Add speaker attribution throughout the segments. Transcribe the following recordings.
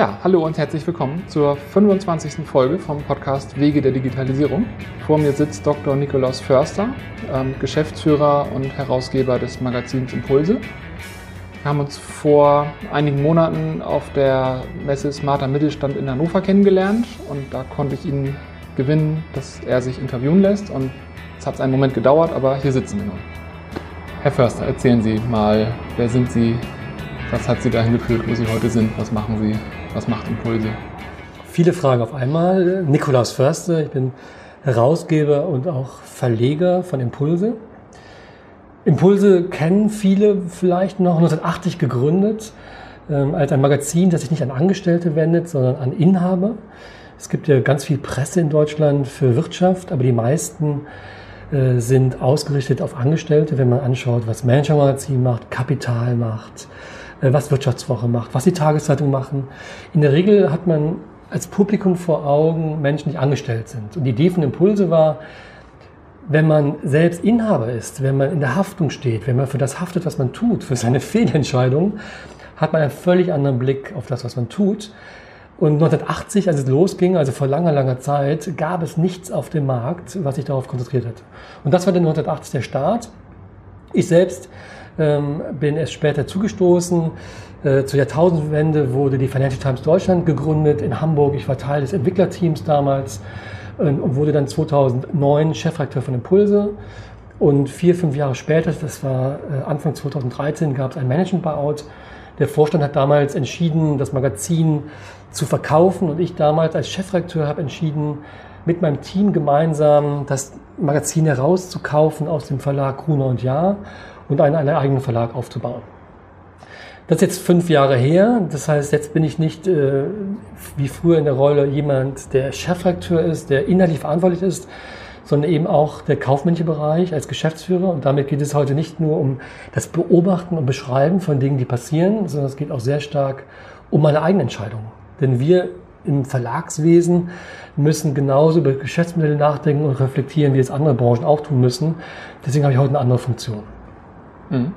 Speaker 1: Ja, hallo und herzlich willkommen zur 25. Folge vom Podcast Wege der Digitalisierung. Vor mir sitzt Dr. Nikolaus Förster, ähm, Geschäftsführer und Herausgeber des Magazins Impulse. Wir haben uns vor einigen Monaten auf der Messe Smarter Mittelstand in Hannover kennengelernt und da konnte ich ihn gewinnen, dass er sich interviewen lässt und es hat einen Moment gedauert, aber hier sitzen wir nun. Herr Förster, erzählen Sie mal, wer sind Sie, was hat Sie dahin geführt, wo Sie heute sind, was machen Sie was macht Impulse?
Speaker 2: Viele Fragen auf einmal. Nikolaus Förster, ich bin Herausgeber und auch Verleger von Impulse. Impulse kennen viele vielleicht noch 1980 gegründet ähm, als ein Magazin, das sich nicht an Angestellte wendet, sondern an Inhaber. Es gibt ja ganz viel Presse in Deutschland für Wirtschaft, aber die meisten äh, sind ausgerichtet auf Angestellte, wenn man anschaut, was Manager Magazin macht, Kapital macht, was Wirtschaftswoche macht, was die Tageszeitung machen. In der Regel hat man als Publikum vor Augen Menschen, die angestellt sind. Und die Idee von Impulse war, wenn man selbst Inhaber ist, wenn man in der Haftung steht, wenn man für das haftet, was man tut, für seine Fehlentscheidung, hat man einen völlig anderen Blick auf das, was man tut. Und 1980, als es losging, also vor langer, langer Zeit, gab es nichts auf dem Markt, was sich darauf konzentriert hat. Und das war dann 1980 der Start. Ich selbst ähm, bin erst später zugestoßen. Äh, zur Jahrtausendwende wurde die Financial Times Deutschland gegründet in Hamburg. Ich war Teil des Entwicklerteams damals äh, und wurde dann 2009 Chefredakteur von Impulse. Und vier, fünf Jahre später, das war äh, Anfang 2013, gab es ein Management-Buyout. Der Vorstand hat damals entschieden, das Magazin zu verkaufen und ich damals als Chefredakteur habe entschieden, mit meinem Team gemeinsam das Magazin herauszukaufen aus dem Verlag Gruner und Jahr und einen, einen eigenen Verlag aufzubauen. Das ist jetzt fünf Jahre her. Das heißt, jetzt bin ich nicht äh, wie früher in der Rolle jemand, der Chefredakteur ist, der inhaltlich verantwortlich ist, sondern eben auch der kaufmännische Bereich als Geschäftsführer. Und damit geht es heute nicht nur um das Beobachten und Beschreiben von Dingen, die passieren, sondern es geht auch sehr stark um meine eigenen Entscheidungen. Denn wir im Verlagswesen müssen genauso über Geschäftsmodelle nachdenken und reflektieren, wie es andere Branchen auch tun müssen. Deswegen habe ich heute eine andere Funktion.
Speaker 1: Mhm.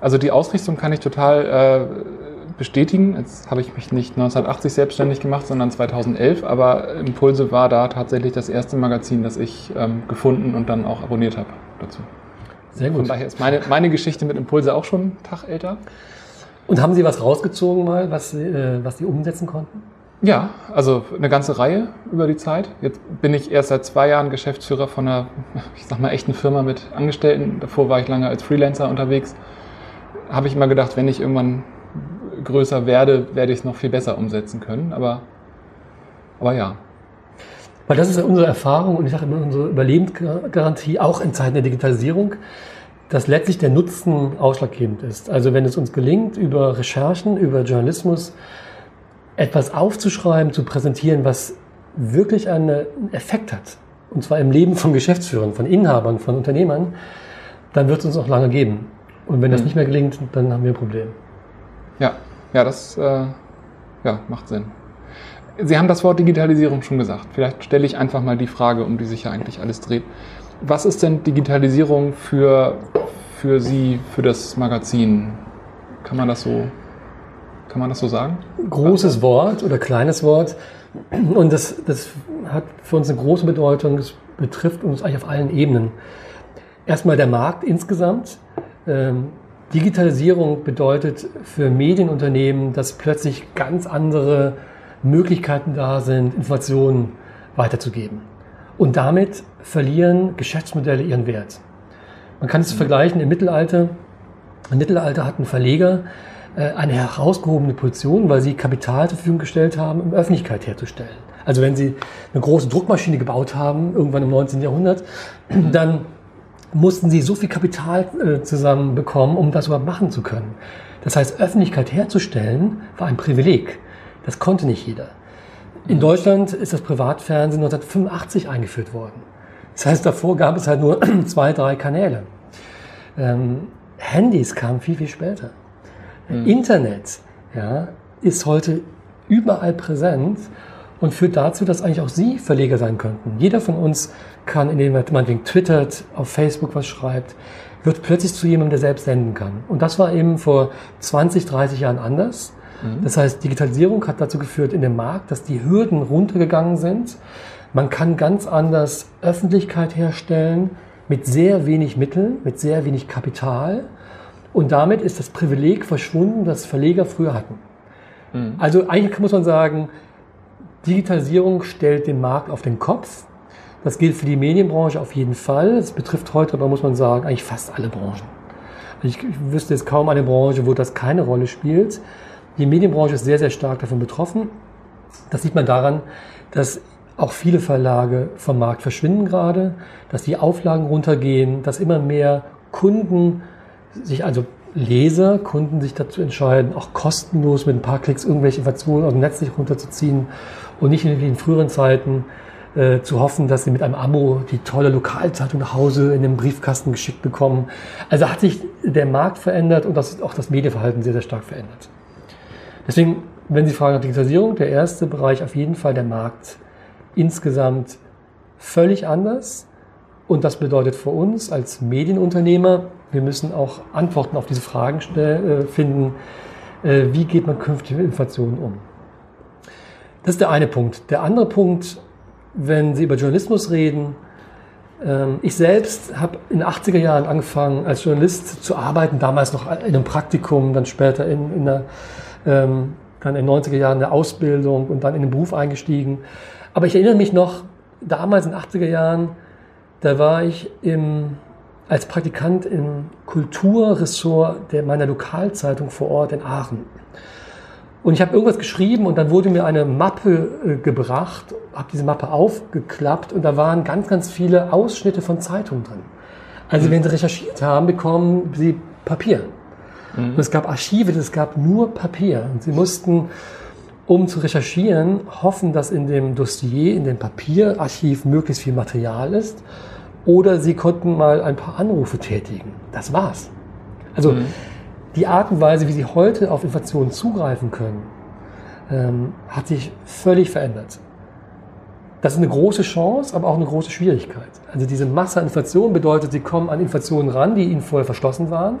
Speaker 1: Also die Ausrichtung kann ich total äh, bestätigen. Jetzt habe ich mich nicht 1980 selbstständig gemacht, sondern 2011. Aber Impulse war da tatsächlich das erste Magazin, das ich ähm, gefunden und dann auch abonniert habe dazu. Sehr gut. Von daher ist meine, meine Geschichte mit Impulse auch schon einen Tag älter.
Speaker 2: Und haben Sie was rausgezogen mal, was, äh, was Sie umsetzen konnten?
Speaker 1: Ja, also eine ganze Reihe über die Zeit. Jetzt bin ich erst seit zwei Jahren Geschäftsführer von einer, ich sag mal, echten Firma mit Angestellten. Davor war ich lange als Freelancer unterwegs. Habe ich immer gedacht, wenn ich irgendwann größer werde, werde ich es noch viel besser umsetzen können. Aber, aber ja.
Speaker 2: Weil das ist ja unsere Erfahrung und ich sage immer unsere Überlebensgarantie, auch in Zeiten der Digitalisierung, dass letztlich der Nutzen ausschlaggebend ist. Also wenn es uns gelingt, über Recherchen, über Journalismus, etwas aufzuschreiben, zu präsentieren, was wirklich einen Effekt hat, und zwar im Leben von Geschäftsführern, von Inhabern, von Unternehmern, dann wird es uns auch lange geben. Und wenn das mhm. nicht mehr gelingt, dann haben wir ein Problem.
Speaker 1: Ja, ja, das äh, ja, macht Sinn. Sie haben das Wort Digitalisierung schon gesagt. Vielleicht stelle ich einfach mal die Frage, um die sich ja eigentlich alles dreht. Was ist denn Digitalisierung für, für Sie, für das Magazin? Kann man das so kann man das so sagen?
Speaker 2: Großes Wort oder kleines Wort. Und das, das hat für uns eine große Bedeutung. Das betrifft uns eigentlich auf allen Ebenen. Erstmal der Markt insgesamt. Ähm, Digitalisierung bedeutet für Medienunternehmen, dass plötzlich ganz andere Möglichkeiten da sind, Informationen weiterzugeben. Und damit verlieren Geschäftsmodelle ihren Wert. Man kann es mhm. vergleichen im Mittelalter. Im Mittelalter hatten Verleger äh, eine herausgehobene Position, weil sie Kapital zur Verfügung gestellt haben, um Öffentlichkeit herzustellen. Also wenn sie eine große Druckmaschine gebaut haben, irgendwann im 19. Jahrhundert, dann mussten sie so viel Kapital äh, zusammenbekommen, um das überhaupt machen zu können. Das heißt, Öffentlichkeit herzustellen war ein Privileg. Das konnte nicht jeder. In Deutschland ist das Privatfernsehen 1985 eingeführt worden. Das heißt, davor gab es halt nur zwei, drei Kanäle. Ähm, Handys kamen viel, viel später. Mhm. Internet ja, ist heute überall präsent und führt dazu, dass eigentlich auch Sie Verleger sein könnten. Jeder von uns kann, indem er meinetwegen twittert, auf Facebook was schreibt, wird plötzlich zu jemandem, der selbst senden kann. Und das war eben vor 20, 30 Jahren anders. Mhm. Das heißt, Digitalisierung hat dazu geführt in dem Markt, dass die Hürden runtergegangen sind. Man kann ganz anders Öffentlichkeit herstellen mit sehr wenig Mitteln, mit sehr wenig Kapital. Und damit ist das Privileg verschwunden, das Verleger früher hatten. Mhm. Also eigentlich muss man sagen, Digitalisierung stellt den Markt auf den Kopf. Das gilt für die Medienbranche auf jeden Fall. Das betrifft heute aber, muss man sagen, eigentlich fast alle Branchen. Ich, ich wüsste jetzt kaum eine Branche, wo das keine Rolle spielt. Die Medienbranche ist sehr, sehr stark davon betroffen. Das sieht man daran, dass auch viele Verlage vom Markt verschwinden gerade, dass die Auflagen runtergehen, dass immer mehr Kunden sich, also Leser, Kunden sich dazu entscheiden, auch kostenlos mit ein paar Klicks irgendwelche Informationen aus dem Netz sich runterzuziehen und nicht in früheren Zeiten äh, zu hoffen, dass sie mit einem Abo die tolle Lokalzeitung nach Hause in den Briefkasten geschickt bekommen. Also hat sich der Markt verändert und das, auch das Medienverhalten sehr, sehr stark verändert. Deswegen, wenn Sie fragen nach Digitalisierung, der erste Bereich auf jeden Fall der Markt insgesamt völlig anders. Und das bedeutet für uns als Medienunternehmer, wir müssen auch Antworten auf diese Fragen äh, finden. Äh, wie geht man künftig mit Informationen um? Das ist der eine Punkt. Der andere Punkt, wenn Sie über Journalismus reden, ähm, ich selbst habe in den 80er Jahren angefangen, als Journalist zu arbeiten, damals noch in einem Praktikum, dann später in, in der, ähm, dann in den 90er Jahren der Ausbildung und dann in den Beruf eingestiegen. Aber ich erinnere mich noch, damals in den 80er Jahren, da war ich im, als Praktikant im Kulturressort der, meiner Lokalzeitung vor Ort in Aachen. Und ich habe irgendwas geschrieben und dann wurde mir eine Mappe äh, gebracht, habe diese Mappe aufgeklappt und da waren ganz, ganz viele Ausschnitte von Zeitungen drin. Also mhm. wenn Sie recherchiert haben, bekommen Sie Papier. Mhm. Und es gab Archive, es gab nur Papier. Und Sie mussten um zu recherchieren, hoffen, dass in dem Dossier, in dem Papierarchiv möglichst viel Material ist. Oder sie konnten mal ein paar Anrufe tätigen. Das war's. Also mhm. die Art und Weise, wie sie heute auf Informationen zugreifen können, ähm, hat sich völlig verändert. Das ist eine große Chance, aber auch eine große Schwierigkeit. Also diese Masse an Informationen bedeutet, sie kommen an Informationen ran, die ihnen vorher verschlossen waren.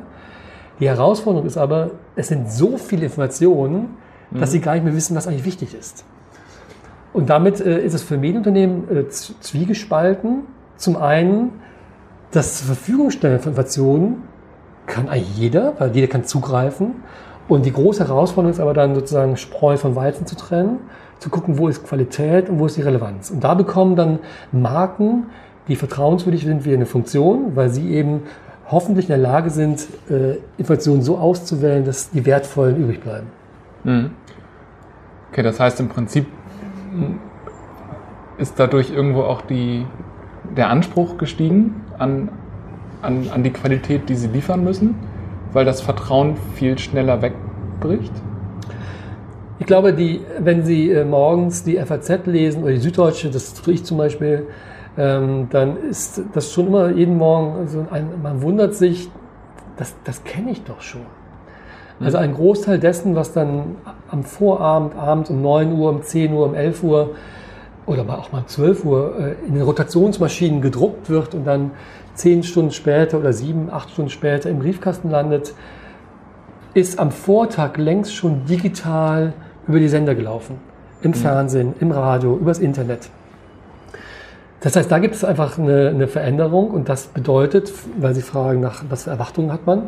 Speaker 2: Die Herausforderung ist aber, es sind so viele Informationen, dass sie gar nicht mehr wissen, was eigentlich wichtig ist. Und damit äh, ist es für Medienunternehmen äh, zwiegespalten. Zum einen, das zur Verfügung stellen von Informationen kann eigentlich jeder, weil jeder kann zugreifen. Und die große Herausforderung ist aber dann sozusagen Spreu von Weizen zu trennen, zu gucken, wo ist Qualität und wo ist die Relevanz. Und da bekommen dann Marken, die vertrauenswürdig sind, wie eine Funktion, weil sie eben hoffentlich in der Lage sind, äh, Informationen so auszuwählen, dass die wertvollen übrig bleiben. Mhm.
Speaker 1: Okay, das heißt im Prinzip ist dadurch irgendwo auch die, der Anspruch gestiegen an, an, an die Qualität, die sie liefern müssen, weil das Vertrauen viel schneller wegbricht?
Speaker 2: Ich glaube, die, wenn Sie äh, morgens die FAZ lesen oder die Süddeutsche, das tue ich zum Beispiel, ähm, dann ist das schon immer jeden Morgen so ein, man wundert sich, das, das kenne ich doch schon. Also ein Großteil dessen, was dann am Vorabend, abends um 9 Uhr, um 10 Uhr, um 11 Uhr oder auch mal um 12 Uhr äh, in den Rotationsmaschinen gedruckt wird und dann 10 Stunden später oder 7, 8 Stunden später im Briefkasten landet, ist am Vortag längst schon digital über die Sender gelaufen. Im mhm. Fernsehen, im Radio, übers Internet. Das heißt, da gibt es einfach eine, eine Veränderung und das bedeutet, weil Sie fragen nach, was für Erwartungen hat man,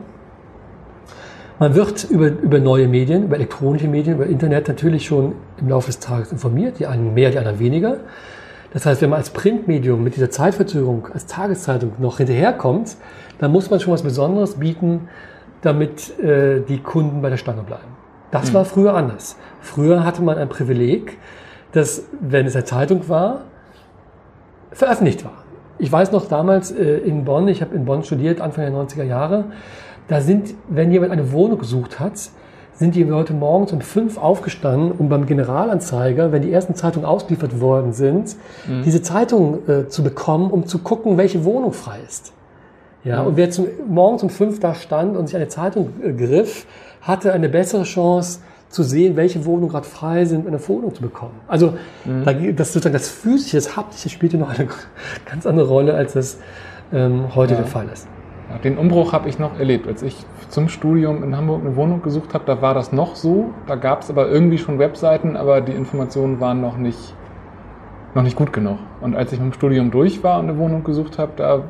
Speaker 2: man wird über, über neue Medien, über elektronische Medien, über Internet natürlich schon im Laufe des Tages informiert, die einen mehr, die anderen weniger. Das heißt, wenn man als Printmedium mit dieser Zeitverzögerung, als Tageszeitung noch hinterherkommt, dann muss man schon was Besonderes bieten, damit äh, die Kunden bei der Stange bleiben. Das mhm. war früher anders. Früher hatte man ein Privileg, dass, wenn es eine Zeitung war, veröffentlicht war. Ich weiß noch damals äh, in Bonn, ich habe in Bonn studiert, Anfang der 90er Jahre, da sind, wenn jemand eine Wohnung gesucht hat, sind die Leute morgens um fünf aufgestanden, um beim Generalanzeiger, wenn die ersten Zeitungen ausgeliefert worden sind, mhm. diese Zeitung äh, zu bekommen, um zu gucken, welche Wohnung frei ist. Ja, mhm. und wer zum, morgens um fünf da stand und sich eine Zeitung äh, griff, hatte eine bessere Chance zu sehen, welche Wohnungen gerade frei sind, eine Wohnung zu bekommen. Also mhm. da, das sozusagen das physische, das haptische spielte noch eine ganz andere Rolle, als das ähm, heute ja. der Fall ist.
Speaker 1: Den Umbruch habe ich noch erlebt. Als ich zum Studium in Hamburg eine Wohnung gesucht habe, da war das noch so. Da gab es aber irgendwie schon Webseiten, aber die Informationen waren noch nicht, noch nicht gut genug. Und als ich mit dem Studium durch war und eine Wohnung gesucht habe, da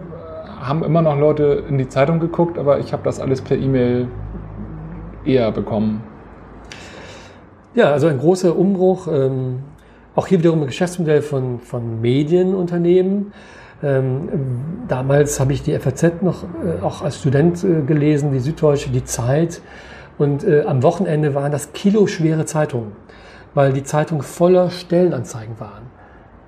Speaker 1: haben immer noch Leute in die Zeitung geguckt, aber ich habe das alles per E-Mail eher bekommen.
Speaker 2: Ja, also ein großer Umbruch. Ähm, auch hier wiederum ein Geschäftsmodell von, von Medienunternehmen. Ähm, damals habe ich die FAZ noch äh, auch als Student äh, gelesen, die Süddeutsche, die Zeit. Und äh, am Wochenende waren das kiloschwere Zeitungen, weil die Zeitungen voller Stellenanzeigen waren.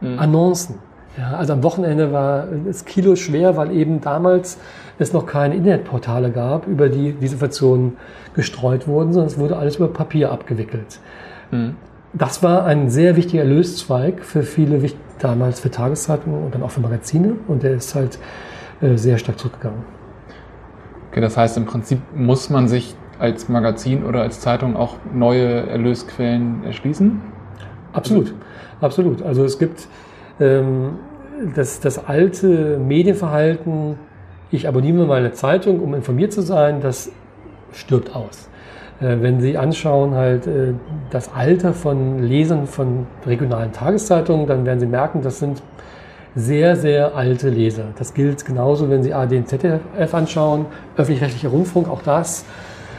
Speaker 2: Mhm. Annoncen. Ja, also am Wochenende war es Kilo schwer, weil eben damals es noch keine Internetportale gab, über die diese Informationen gestreut wurden, sondern es wurde alles über Papier abgewickelt. Mhm. Das war ein sehr wichtiger Erlöszweig für viele, damals für Tageszeitungen und dann auch für Magazine und der ist halt äh, sehr stark zurückgegangen.
Speaker 1: Okay, das heißt im Prinzip muss man sich als Magazin oder als Zeitung auch neue Erlösquellen erschließen?
Speaker 2: Absolut, absolut. Also es gibt ähm, das, das alte Medienverhalten, ich abonniere meine Zeitung, um informiert zu sein, das stirbt aus. Äh, wenn Sie anschauen halt äh, das Alter von Lesern von regionalen Tageszeitungen, dann werden Sie merken, das sind sehr, sehr alte Leser. Das gilt genauso, wenn Sie AD und ZDF anschauen, öffentlich-rechtlicher Rundfunk, auch das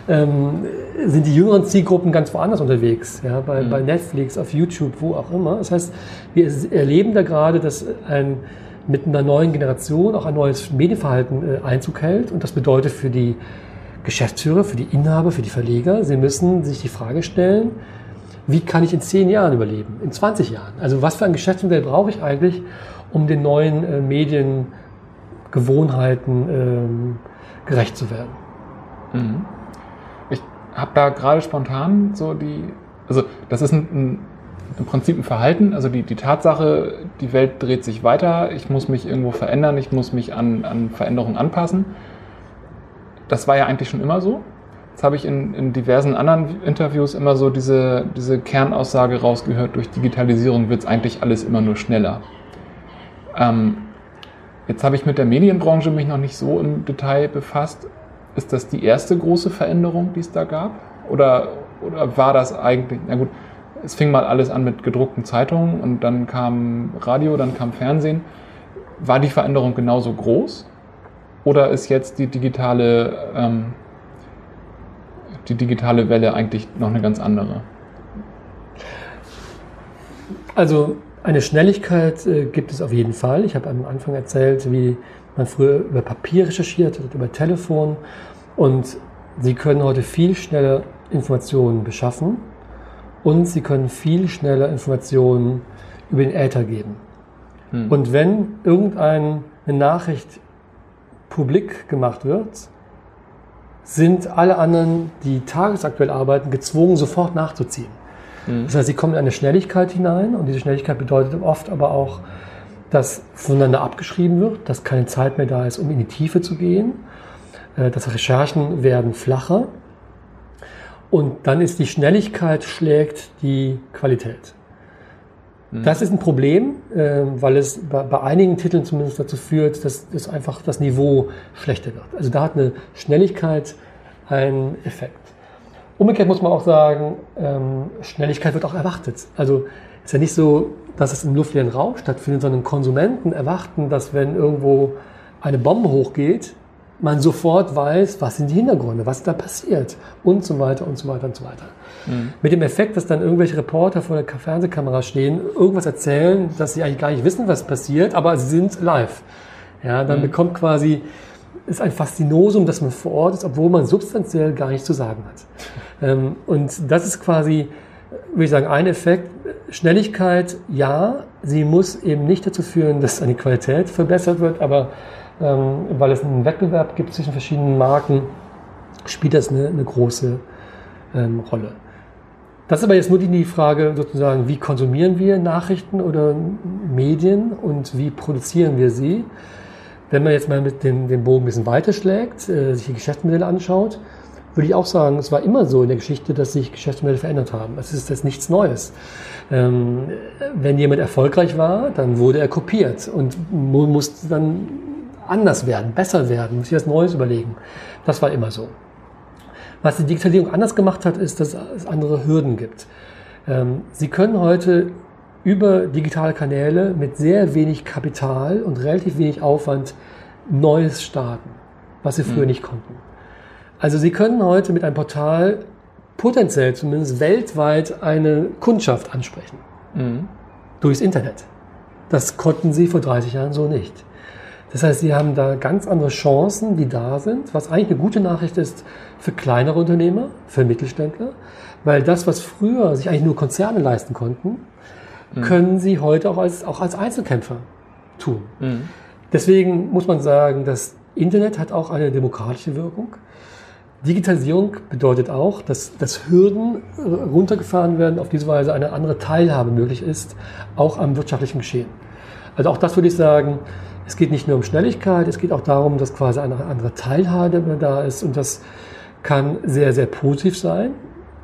Speaker 2: ähm, sind die jüngeren Zielgruppen ganz woanders unterwegs, ja, bei, mhm. bei Netflix, auf YouTube, wo auch immer. Das heißt, wir erleben da gerade, dass ein, mit einer neuen Generation auch ein neues Medienverhalten äh, Einzug hält und das bedeutet für die Geschäftsführer, für die Inhaber, für die Verleger, sie müssen sich die Frage stellen, wie kann ich in zehn Jahren überleben, in 20 Jahren? Also was für ein Geschäftsmodell brauche ich eigentlich, um den neuen äh, Mediengewohnheiten ähm, gerecht zu werden?
Speaker 1: Mhm habe da gerade spontan so die, also das ist ein, ein, im Prinzip ein Verhalten, also die, die Tatsache, die Welt dreht sich weiter, ich muss mich irgendwo verändern, ich muss mich an, an Veränderungen anpassen. Das war ja eigentlich schon immer so. Jetzt habe ich in, in diversen anderen Interviews immer so diese, diese Kernaussage rausgehört, durch Digitalisierung wird es eigentlich alles immer nur schneller. Ähm, jetzt habe ich mit der Medienbranche mich noch nicht so im Detail befasst, ist das die erste große Veränderung, die es da gab? Oder, oder war das eigentlich, na gut, es fing mal alles an mit gedruckten Zeitungen und dann kam Radio, dann kam Fernsehen. War die Veränderung genauso groß? Oder ist jetzt die digitale, ähm, die digitale Welle eigentlich noch eine ganz andere?
Speaker 2: Also eine Schnelligkeit äh, gibt es auf jeden Fall. Ich habe am Anfang erzählt, wie man früher über Papier recherchiert hat, über Telefon. Und Sie können heute viel schneller Informationen beschaffen und Sie können viel schneller Informationen über den Äther geben. Hm. Und wenn irgendeine Nachricht publik gemacht wird, sind alle anderen, die tagesaktuell arbeiten, gezwungen, sofort nachzuziehen. Hm. Das heißt, sie kommen in eine Schnelligkeit hinein und diese Schnelligkeit bedeutet oft aber auch, dass voneinander abgeschrieben wird, dass keine Zeit mehr da ist, um in die Tiefe zu gehen. Äh, dass Recherchen werden flacher. Und dann ist die Schnelligkeit schlägt die Qualität. Mhm. Das ist ein Problem, äh, weil es bei einigen Titeln zumindest dazu führt, dass, dass einfach das Niveau schlechter wird. Also da hat eine Schnelligkeit einen Effekt. Umgekehrt muss man auch sagen, ähm, Schnelligkeit wird auch erwartet. Also ist ja nicht so, dass es im luftleeren Raum stattfindet, sondern Konsumenten erwarten, dass wenn irgendwo eine Bombe hochgeht, man sofort weiß, was sind die Hintergründe, was da passiert und so weiter und so weiter und so weiter. Mhm. Mit dem Effekt, dass dann irgendwelche Reporter vor der Fernsehkamera stehen, irgendwas erzählen, dass sie eigentlich gar nicht wissen, was passiert, aber sie sind live. Ja, dann mhm. bekommt quasi, ist ein Faszinosum, dass man vor Ort ist, obwohl man substanziell gar nichts zu sagen hat. Ähm, und das ist quasi würde ich sagen, ein Effekt. Schnelligkeit, ja, sie muss eben nicht dazu führen, dass eine Qualität verbessert wird, aber ähm, weil es einen Wettbewerb gibt zwischen verschiedenen Marken, spielt das eine, eine große ähm, Rolle. Das ist aber jetzt nur die Frage sozusagen, wie konsumieren wir Nachrichten oder Medien und wie produzieren wir sie? Wenn man jetzt mal mit dem, dem Bogen ein bisschen weiterschlägt, äh, sich die Geschäftsmodelle anschaut, würde ich auch sagen, es war immer so in der Geschichte, dass sich Geschäftsmodelle verändert haben. Es ist jetzt nichts Neues. Ähm, wenn jemand erfolgreich war, dann wurde er kopiert und musste dann anders werden, besser werden, muss sich was Neues überlegen. Das war immer so. Was die Digitalisierung anders gemacht hat, ist, dass es andere Hürden gibt. Ähm, Sie können heute über digitale Kanäle mit sehr wenig Kapital und relativ wenig Aufwand Neues starten, was Sie früher mhm. nicht konnten. Also Sie können heute mit einem Portal potenziell zumindest weltweit eine Kundschaft ansprechen. Mhm. Durchs Internet. Das konnten Sie vor 30 Jahren so nicht. Das heißt, Sie haben da ganz andere Chancen, die da sind, was eigentlich eine gute Nachricht ist für kleinere Unternehmer, für Mittelständler, weil das, was früher sich eigentlich nur Konzerne leisten konnten, mhm. können sie heute auch als, auch als Einzelkämpfer tun. Mhm. Deswegen muss man sagen, das Internet hat auch eine demokratische Wirkung. Digitalisierung bedeutet auch, dass, dass Hürden runtergefahren werden, auf diese Weise eine andere Teilhabe möglich ist, auch am wirtschaftlichen Geschehen. Also auch das würde ich sagen, es geht nicht nur um Schnelligkeit, es geht auch darum, dass quasi eine andere Teilhabe da ist und das kann sehr, sehr positiv sein.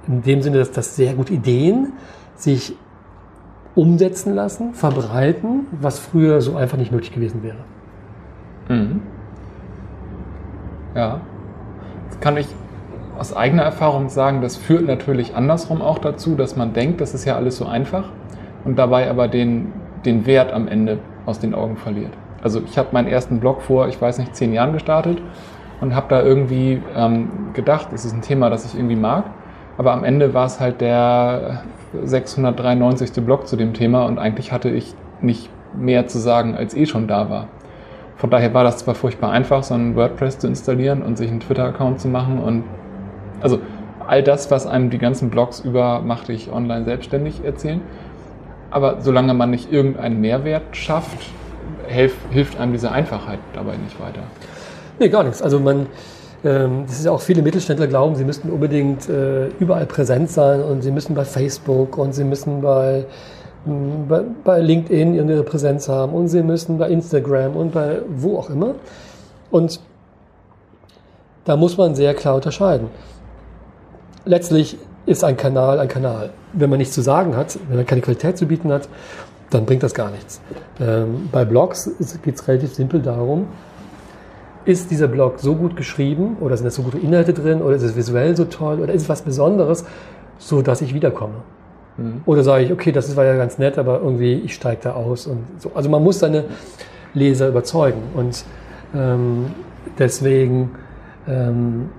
Speaker 2: In dem Sinne, dass das sehr gute Ideen sich umsetzen lassen, verbreiten, was früher so einfach nicht möglich gewesen wäre. Mhm.
Speaker 1: Ja, das kann ich aus eigener Erfahrung sagen, das führt natürlich andersrum auch dazu, dass man denkt, das ist ja alles so einfach und dabei aber den, den Wert am Ende aus den Augen verliert. Also ich habe meinen ersten Blog vor, ich weiß nicht, zehn Jahren gestartet und habe da irgendwie ähm, gedacht, es ist ein Thema, das ich irgendwie mag. Aber am Ende war es halt der 693. Blog zu dem Thema und eigentlich hatte ich nicht mehr zu sagen, als eh schon da war. Von daher war das zwar furchtbar einfach, so ein WordPress zu installieren und sich einen Twitter-Account zu machen und also all das, was einem die ganzen Blogs über Mach dich online selbstständig erzählen. Aber solange man nicht irgendeinen Mehrwert schafft, hilf, hilft einem diese Einfachheit dabei nicht weiter.
Speaker 2: Nee, gar nichts. Also man, ähm, das ist ja auch viele Mittelständler glauben, sie müssten unbedingt äh, überall präsent sein und sie müssen bei Facebook und sie müssen hm, bei, bei LinkedIn ihre Präsenz haben und sie müssen bei Instagram und bei wo auch immer. Und da muss man sehr klar unterscheiden. Letztlich ist ein Kanal ein Kanal. Wenn man nichts zu sagen hat, wenn man keine Qualität zu bieten hat dann bringt das gar nichts. Ähm, bei Blogs geht es relativ simpel darum, ist dieser Blog so gut geschrieben oder sind da so gute Inhalte drin oder ist es visuell so toll oder ist es was Besonderes, so dass ich wiederkomme. Mhm. Oder sage ich, okay, das war ja ganz nett, aber irgendwie ich steige da aus und so. Also man muss seine Leser überzeugen und ähm, deswegen ähm,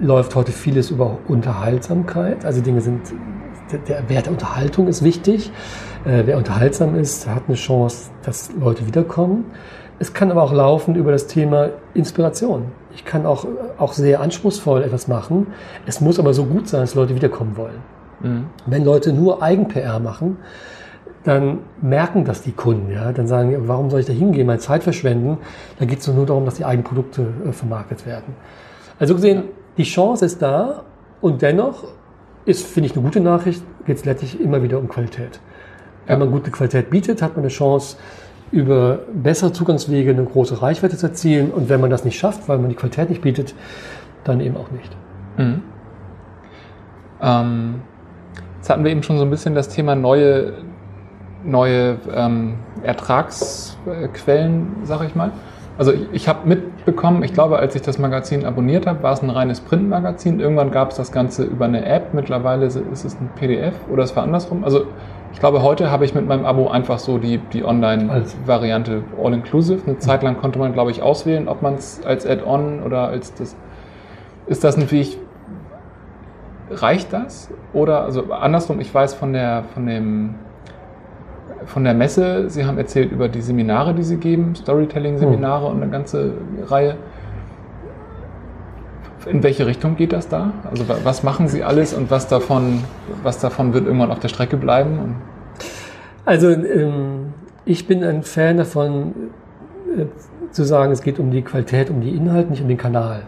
Speaker 2: läuft heute vieles über Unterhaltsamkeit. Also Dinge sind, der Wert der Unterhaltung ist wichtig. Äh, wer unterhaltsam ist, hat eine Chance, dass Leute wiederkommen. Es kann aber auch laufen über das Thema Inspiration. Ich kann auch, auch sehr anspruchsvoll etwas machen. Es muss aber so gut sein, dass Leute wiederkommen wollen. Mhm. Wenn Leute nur Eigen-PR machen, dann merken das die Kunden. Ja? Dann sagen, warum soll ich da hingehen, meine Zeit verschwenden? Da geht es nur darum, dass die eigenen Produkte äh, vermarktet werden. Also gesehen, die Chance ist da und dennoch ist, finde ich, eine gute Nachricht, geht es letztlich immer wieder um Qualität. Wenn man gute Qualität bietet, hat man eine Chance, über bessere Zugangswege eine große Reichweite zu erzielen. Und wenn man das nicht schafft, weil man die Qualität nicht bietet, dann eben auch nicht. Mhm.
Speaker 1: Ähm, jetzt hatten wir eben schon so ein bisschen das Thema neue, neue ähm, Ertragsquellen, sag ich mal. Also ich, ich habe mitbekommen, ich glaube, als ich das Magazin abonniert habe, war es ein reines Printmagazin. Irgendwann gab es das Ganze über eine App. Mittlerweile ist es ein PDF oder es war andersrum. Also ich glaube, heute habe ich mit meinem Abo einfach so die, die Online-Variante All-Inclusive. Eine Zeit lang konnte man, glaube ich, auswählen, ob man es als Add-on oder als das. Ist das ein Weg? Reicht das? Oder, also andersrum, ich weiß von der, von dem, von der Messe, Sie haben erzählt über die Seminare, die Sie geben, Storytelling-Seminare hm. und eine ganze Reihe. In welche Richtung geht das da? Also was machen Sie alles und was davon, was davon wird irgendwann auf der Strecke bleiben?
Speaker 2: Also ähm, ich bin ein Fan davon, äh, zu sagen, es geht um die Qualität, um die Inhalte, nicht um den Kanal.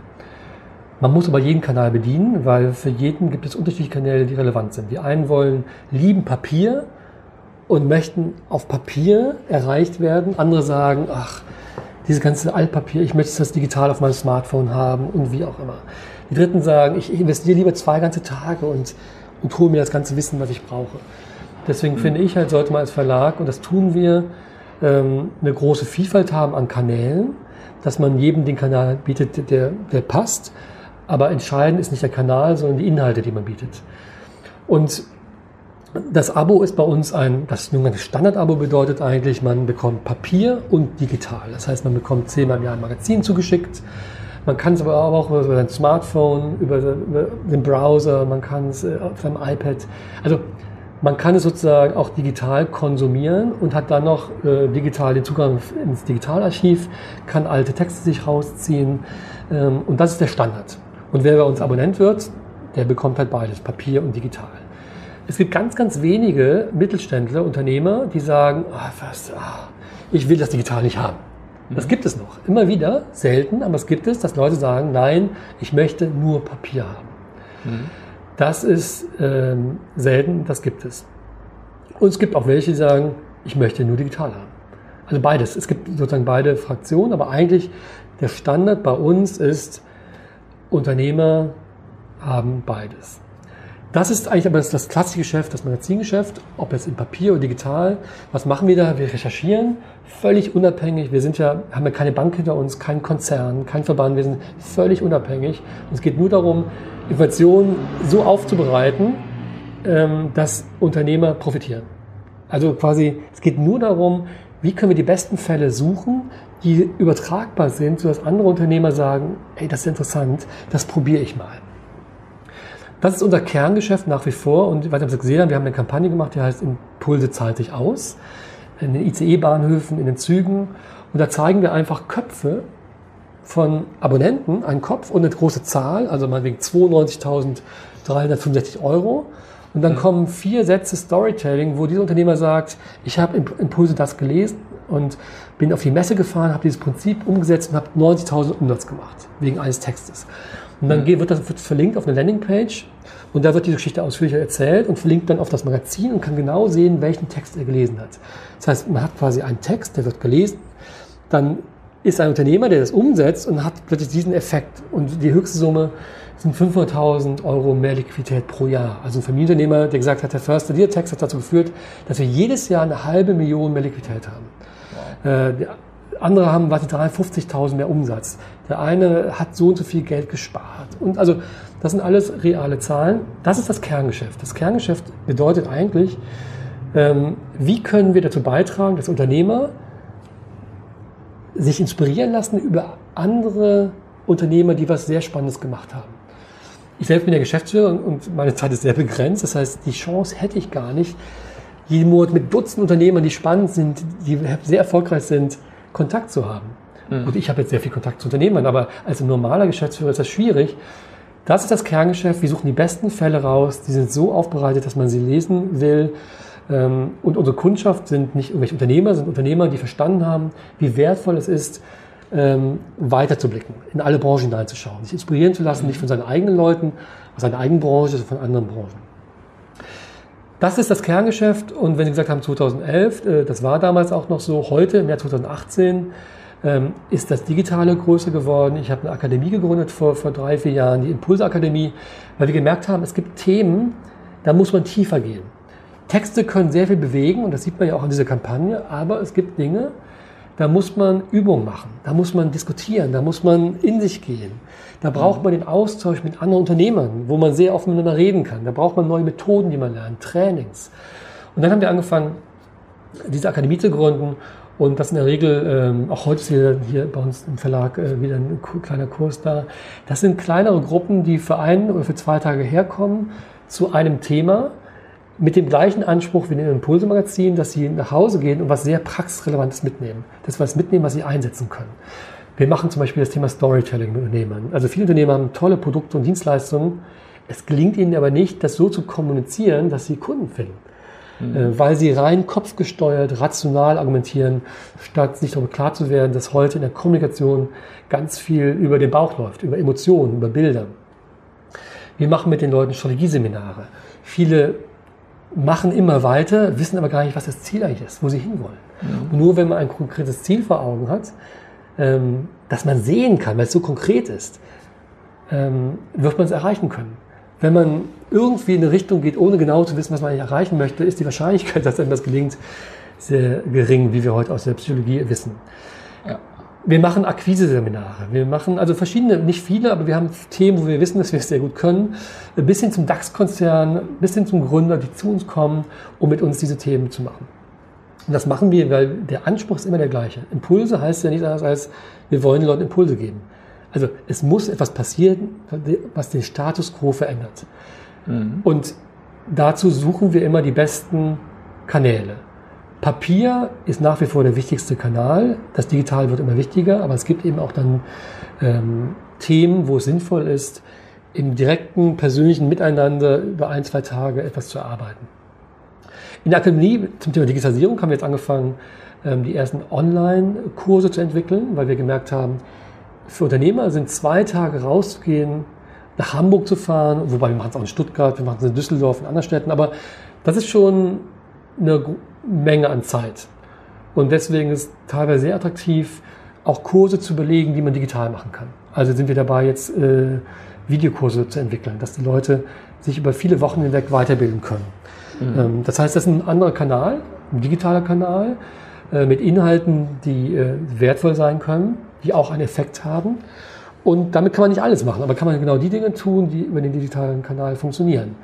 Speaker 2: Man muss aber jeden Kanal bedienen, weil für jeden gibt es unterschiedliche Kanäle, die relevant sind. Die einen wollen lieben Papier und möchten auf Papier erreicht werden. Andere sagen, ach, dieses ganze Altpapier, ich möchte das digital auf meinem Smartphone haben und wie auch immer. Die Dritten sagen, ich investiere lieber zwei ganze Tage und, und hole mir das ganze Wissen, was ich brauche. Deswegen mhm. finde ich halt, sollte man als Verlag, und das tun wir, ähm, eine große Vielfalt haben an Kanälen, dass man jedem den Kanal bietet, der, der passt. Aber entscheidend ist nicht der Kanal, sondern die Inhalte, die man bietet. Und das Abo ist bei uns ein, das sogenannte Standard-Abo bedeutet eigentlich, man bekommt Papier und digital. Das heißt, man bekommt zehnmal im Jahr ein Magazin zugeschickt. Man kann es aber auch über sein Smartphone, über den Browser, man kann es äh, auf seinem iPad. Also man kann es sozusagen auch digital konsumieren und hat dann noch äh, digital den Zugang ins Digitalarchiv, kann alte Texte sich rausziehen ähm, und das ist der Standard. Und wer bei uns Abonnent wird, der bekommt halt beides, Papier und digital. Es gibt ganz, ganz wenige Mittelständler, Unternehmer, die sagen, ah, was, ah, ich will das digital nicht haben. Das mhm. gibt es noch. Immer wieder, selten, aber es gibt es, dass Leute sagen, nein, ich möchte nur Papier haben. Mhm. Das ist ähm, selten, das gibt es. Und es gibt auch welche, die sagen, ich möchte nur digital haben. Also beides. Es gibt sozusagen beide Fraktionen, aber eigentlich der Standard bei uns ist, Unternehmer haben beides. Das ist eigentlich aber das, klassische Geschäft, das Magazingeschäft, ob jetzt in Papier oder digital. Was machen wir da? Wir recherchieren völlig unabhängig. Wir sind ja, haben ja keine Bank hinter uns, kein Konzern, kein Verband. Wir sind völlig unabhängig. Und es geht nur darum, Informationen so aufzubereiten, ähm, dass Unternehmer profitieren. Also quasi, es geht nur darum, wie können wir die besten Fälle suchen, die übertragbar sind, sodass andere Unternehmer sagen, hey, das ist interessant, das probiere ich mal. Das ist unser Kerngeschäft nach wie vor und Sie gesehen haben, wir haben eine Kampagne gemacht, die heißt Impulse zahlt sich aus, in den ICE-Bahnhöfen, in den Zügen und da zeigen wir einfach Köpfe von Abonnenten, einen Kopf und eine große Zahl, also meinetwegen 92.365 Euro und dann mhm. kommen vier Sätze Storytelling, wo dieser Unternehmer sagt, ich habe Impulse das gelesen und bin auf die Messe gefahren, habe dieses Prinzip umgesetzt und habe 90.000 Umsatz gemacht, wegen eines Textes. Und dann wird das wird verlinkt auf eine Landingpage und da wird diese Geschichte ausführlicher erzählt und verlinkt dann auf das Magazin und kann genau sehen, welchen Text er gelesen hat. Das heißt, man hat quasi einen Text, der wird gelesen, dann ist ein Unternehmer, der das umsetzt und hat plötzlich diesen Effekt und die höchste Summe sind 500.000 Euro mehr Liquidität pro Jahr. Also ein Familienunternehmer, der gesagt hat, Herr Förster, dieser Text hat dazu geführt, dass wir jedes Jahr eine halbe Million mehr Liquidität haben. Wow. Äh, andere haben, was 350.000 mehr Umsatz. Der eine hat so und so viel Geld gespart. Und also, das sind alles reale Zahlen. Das ist das Kerngeschäft. Das Kerngeschäft bedeutet eigentlich, ähm, wie können wir dazu beitragen, dass Unternehmer sich inspirieren lassen über andere Unternehmer, die was sehr Spannendes gemacht haben. Ich selbst bin der Geschäftsführer und meine Zeit ist sehr begrenzt. Das heißt, die Chance hätte ich gar nicht, jeden Monat mit Dutzenden Unternehmern, die spannend sind, die sehr erfolgreich sind, Kontakt zu haben. Mhm. Und ich habe jetzt sehr viel Kontakt zu Unternehmern, aber als ein normaler Geschäftsführer ist das schwierig. Das ist das Kerngeschäft. Wir suchen die besten Fälle raus. Die sind so aufbereitet, dass man sie lesen will. Ähm, und unsere Kundschaft sind nicht irgendwelche Unternehmer, sind Unternehmer, die verstanden haben, wie wertvoll es ist, ähm, weiterzublicken, in alle Branchen hineinzuschauen, sich inspirieren zu lassen, nicht von seinen eigenen Leuten, aus seiner eigenen Branche, sondern von anderen Branchen. Das ist das Kerngeschäft und wenn Sie gesagt haben 2011, äh, das war damals auch noch so, heute im Jahr 2018 ähm, ist das Digitale größer geworden. Ich habe eine Akademie gegründet vor, vor drei, vier Jahren, die Impulsakademie, weil wir gemerkt haben, es gibt Themen, da muss man tiefer gehen. Texte können sehr viel bewegen und das sieht man ja auch in dieser Kampagne, aber es gibt Dinge, da muss man Übung machen, da muss man diskutieren, da muss man in sich gehen. Da braucht man den Austausch mit anderen Unternehmern, wo man sehr offen miteinander reden kann. Da braucht man neue Methoden, die man lernt, Trainings. Und dann haben wir angefangen, diese Akademie zu gründen und das in der Regel, ähm, auch heute ist hier, hier bei uns im Verlag äh, wieder ein kleiner Kurs da. Das sind kleinere Gruppen, die für einen oder für zwei Tage herkommen zu einem Thema mit dem gleichen Anspruch wie in dem Impulse-Magazin, dass sie nach Hause gehen und was sehr praxisrelevantes mitnehmen. Das was mitnehmen, was sie einsetzen können. Wir machen zum Beispiel das Thema Storytelling mit Unternehmern. Also viele Unternehmer haben tolle Produkte und Dienstleistungen. Es gelingt ihnen aber nicht, das so zu kommunizieren, dass sie Kunden finden. Mhm. Äh, weil sie rein kopfgesteuert, rational argumentieren, statt sich darüber klar zu werden, dass heute in der Kommunikation ganz viel über den Bauch läuft, über Emotionen, über Bilder. Wir machen mit den Leuten Strategieseminare. Viele machen immer weiter, wissen aber gar nicht, was das Ziel eigentlich ist, wo sie hinwollen. Mhm. Und nur wenn man ein konkretes Ziel vor Augen hat, ähm, das man sehen kann, weil es so konkret ist, ähm, wird man es erreichen können. Wenn man irgendwie in eine Richtung geht, ohne genau zu wissen, was man eigentlich erreichen möchte, ist die Wahrscheinlichkeit, dass einem das gelingt, sehr gering, wie wir heute aus der Psychologie wissen. Ja. Wir machen Akquise-Seminare. Wir machen also verschiedene, nicht viele, aber wir haben Themen, wo wir wissen, dass wir es sehr gut können. Bis hin zum DAX-Konzern, bis hin zum Gründer, die zu uns kommen, um mit uns diese Themen zu machen. Und das machen wir, weil der Anspruch ist immer der gleiche. Impulse heißt ja nicht anders als, wir wollen den Leuten Impulse geben. Also es muss etwas passieren, was den Status quo verändert. Mhm. Und dazu suchen wir immer die besten Kanäle. Papier ist nach wie vor der wichtigste Kanal. Das Digital wird immer wichtiger, aber es gibt eben auch dann ähm, Themen, wo es sinnvoll ist, im direkten persönlichen Miteinander über ein, zwei Tage etwas zu erarbeiten. In der Akademie zum Thema Digitalisierung haben wir jetzt angefangen, ähm, die ersten Online-Kurse zu entwickeln, weil wir gemerkt haben, für Unternehmer sind zwei Tage rauszugehen, nach Hamburg zu fahren, wobei wir machen es auch in Stuttgart, wir machen es in Düsseldorf und anderen Städten, aber das ist schon eine Menge an Zeit. Und deswegen ist es teilweise sehr attraktiv, auch Kurse zu belegen, die man digital machen kann. Also sind wir dabei, jetzt äh, Videokurse zu entwickeln, dass die Leute sich über viele Wochen hinweg weiterbilden können. Mhm. Ähm, das heißt, das ist ein anderer Kanal, ein digitaler Kanal äh, mit Inhalten, die äh, wertvoll sein können, die auch einen Effekt haben. Und damit kann man nicht alles machen, aber kann man genau die Dinge tun, die über den digitalen Kanal funktionieren.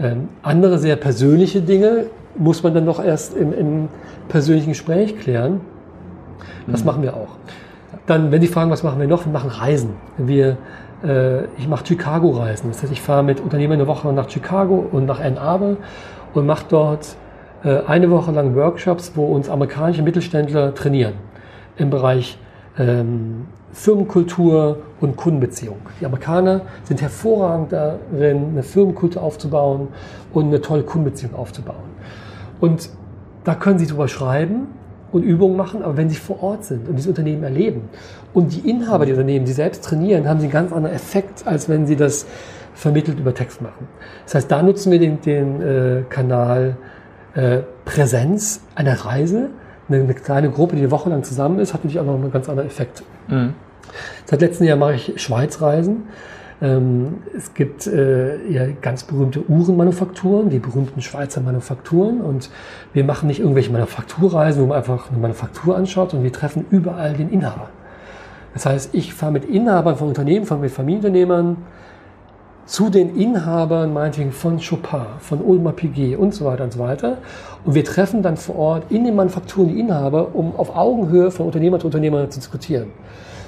Speaker 2: Ähm, andere sehr persönliche Dinge muss man dann noch erst im, im persönlichen Gespräch klären. Das mhm. machen wir auch. Dann, wenn Sie fragen, was machen wir noch? Wir machen Reisen. Wir, äh, ich mache Chicago-Reisen. Das heißt, ich fahre mit Unternehmern eine Woche nach Chicago und nach Ann Arbor und mache dort äh, eine Woche lang Workshops, wo uns amerikanische Mittelständler trainieren im Bereich ähm, Firmenkultur und Kundenbeziehung. Die Amerikaner sind hervorragend darin, eine Firmenkultur aufzubauen und eine tolle Kundenbeziehung aufzubauen. Und da können Sie drüber schreiben und Übungen machen, aber wenn Sie vor Ort sind und dieses Unternehmen erleben und die Inhaber der Unternehmen, die selbst trainieren, haben Sie einen ganz anderen Effekt, als wenn Sie das vermittelt über Text machen. Das heißt, da nutzen wir den, den äh, Kanal äh, Präsenz einer Reise. Eine, eine, kleine Gruppe, die eine Woche lang zusammen ist, hat natürlich auch noch einen ganz anderen Effekt. Mhm. Seit letztem Jahr mache ich Schweizreisen. Ähm, es gibt äh, ja ganz berühmte Uhrenmanufakturen, die berühmten Schweizer Manufakturen. Und wir machen nicht irgendwelche Manufakturreisen, wo man einfach eine Manufaktur anschaut, sondern wir treffen überall den Inhaber. Das heißt, ich fahre mit Inhabern von Unternehmen, fahre mit Familienunternehmern zu den Inhabern, meinetwegen von Chopin, von Ulmer Piguet und so weiter und so weiter. Und wir treffen dann vor Ort in den Manufakturen die Inhaber, um auf Augenhöhe von Unternehmer zu Unternehmer zu diskutieren.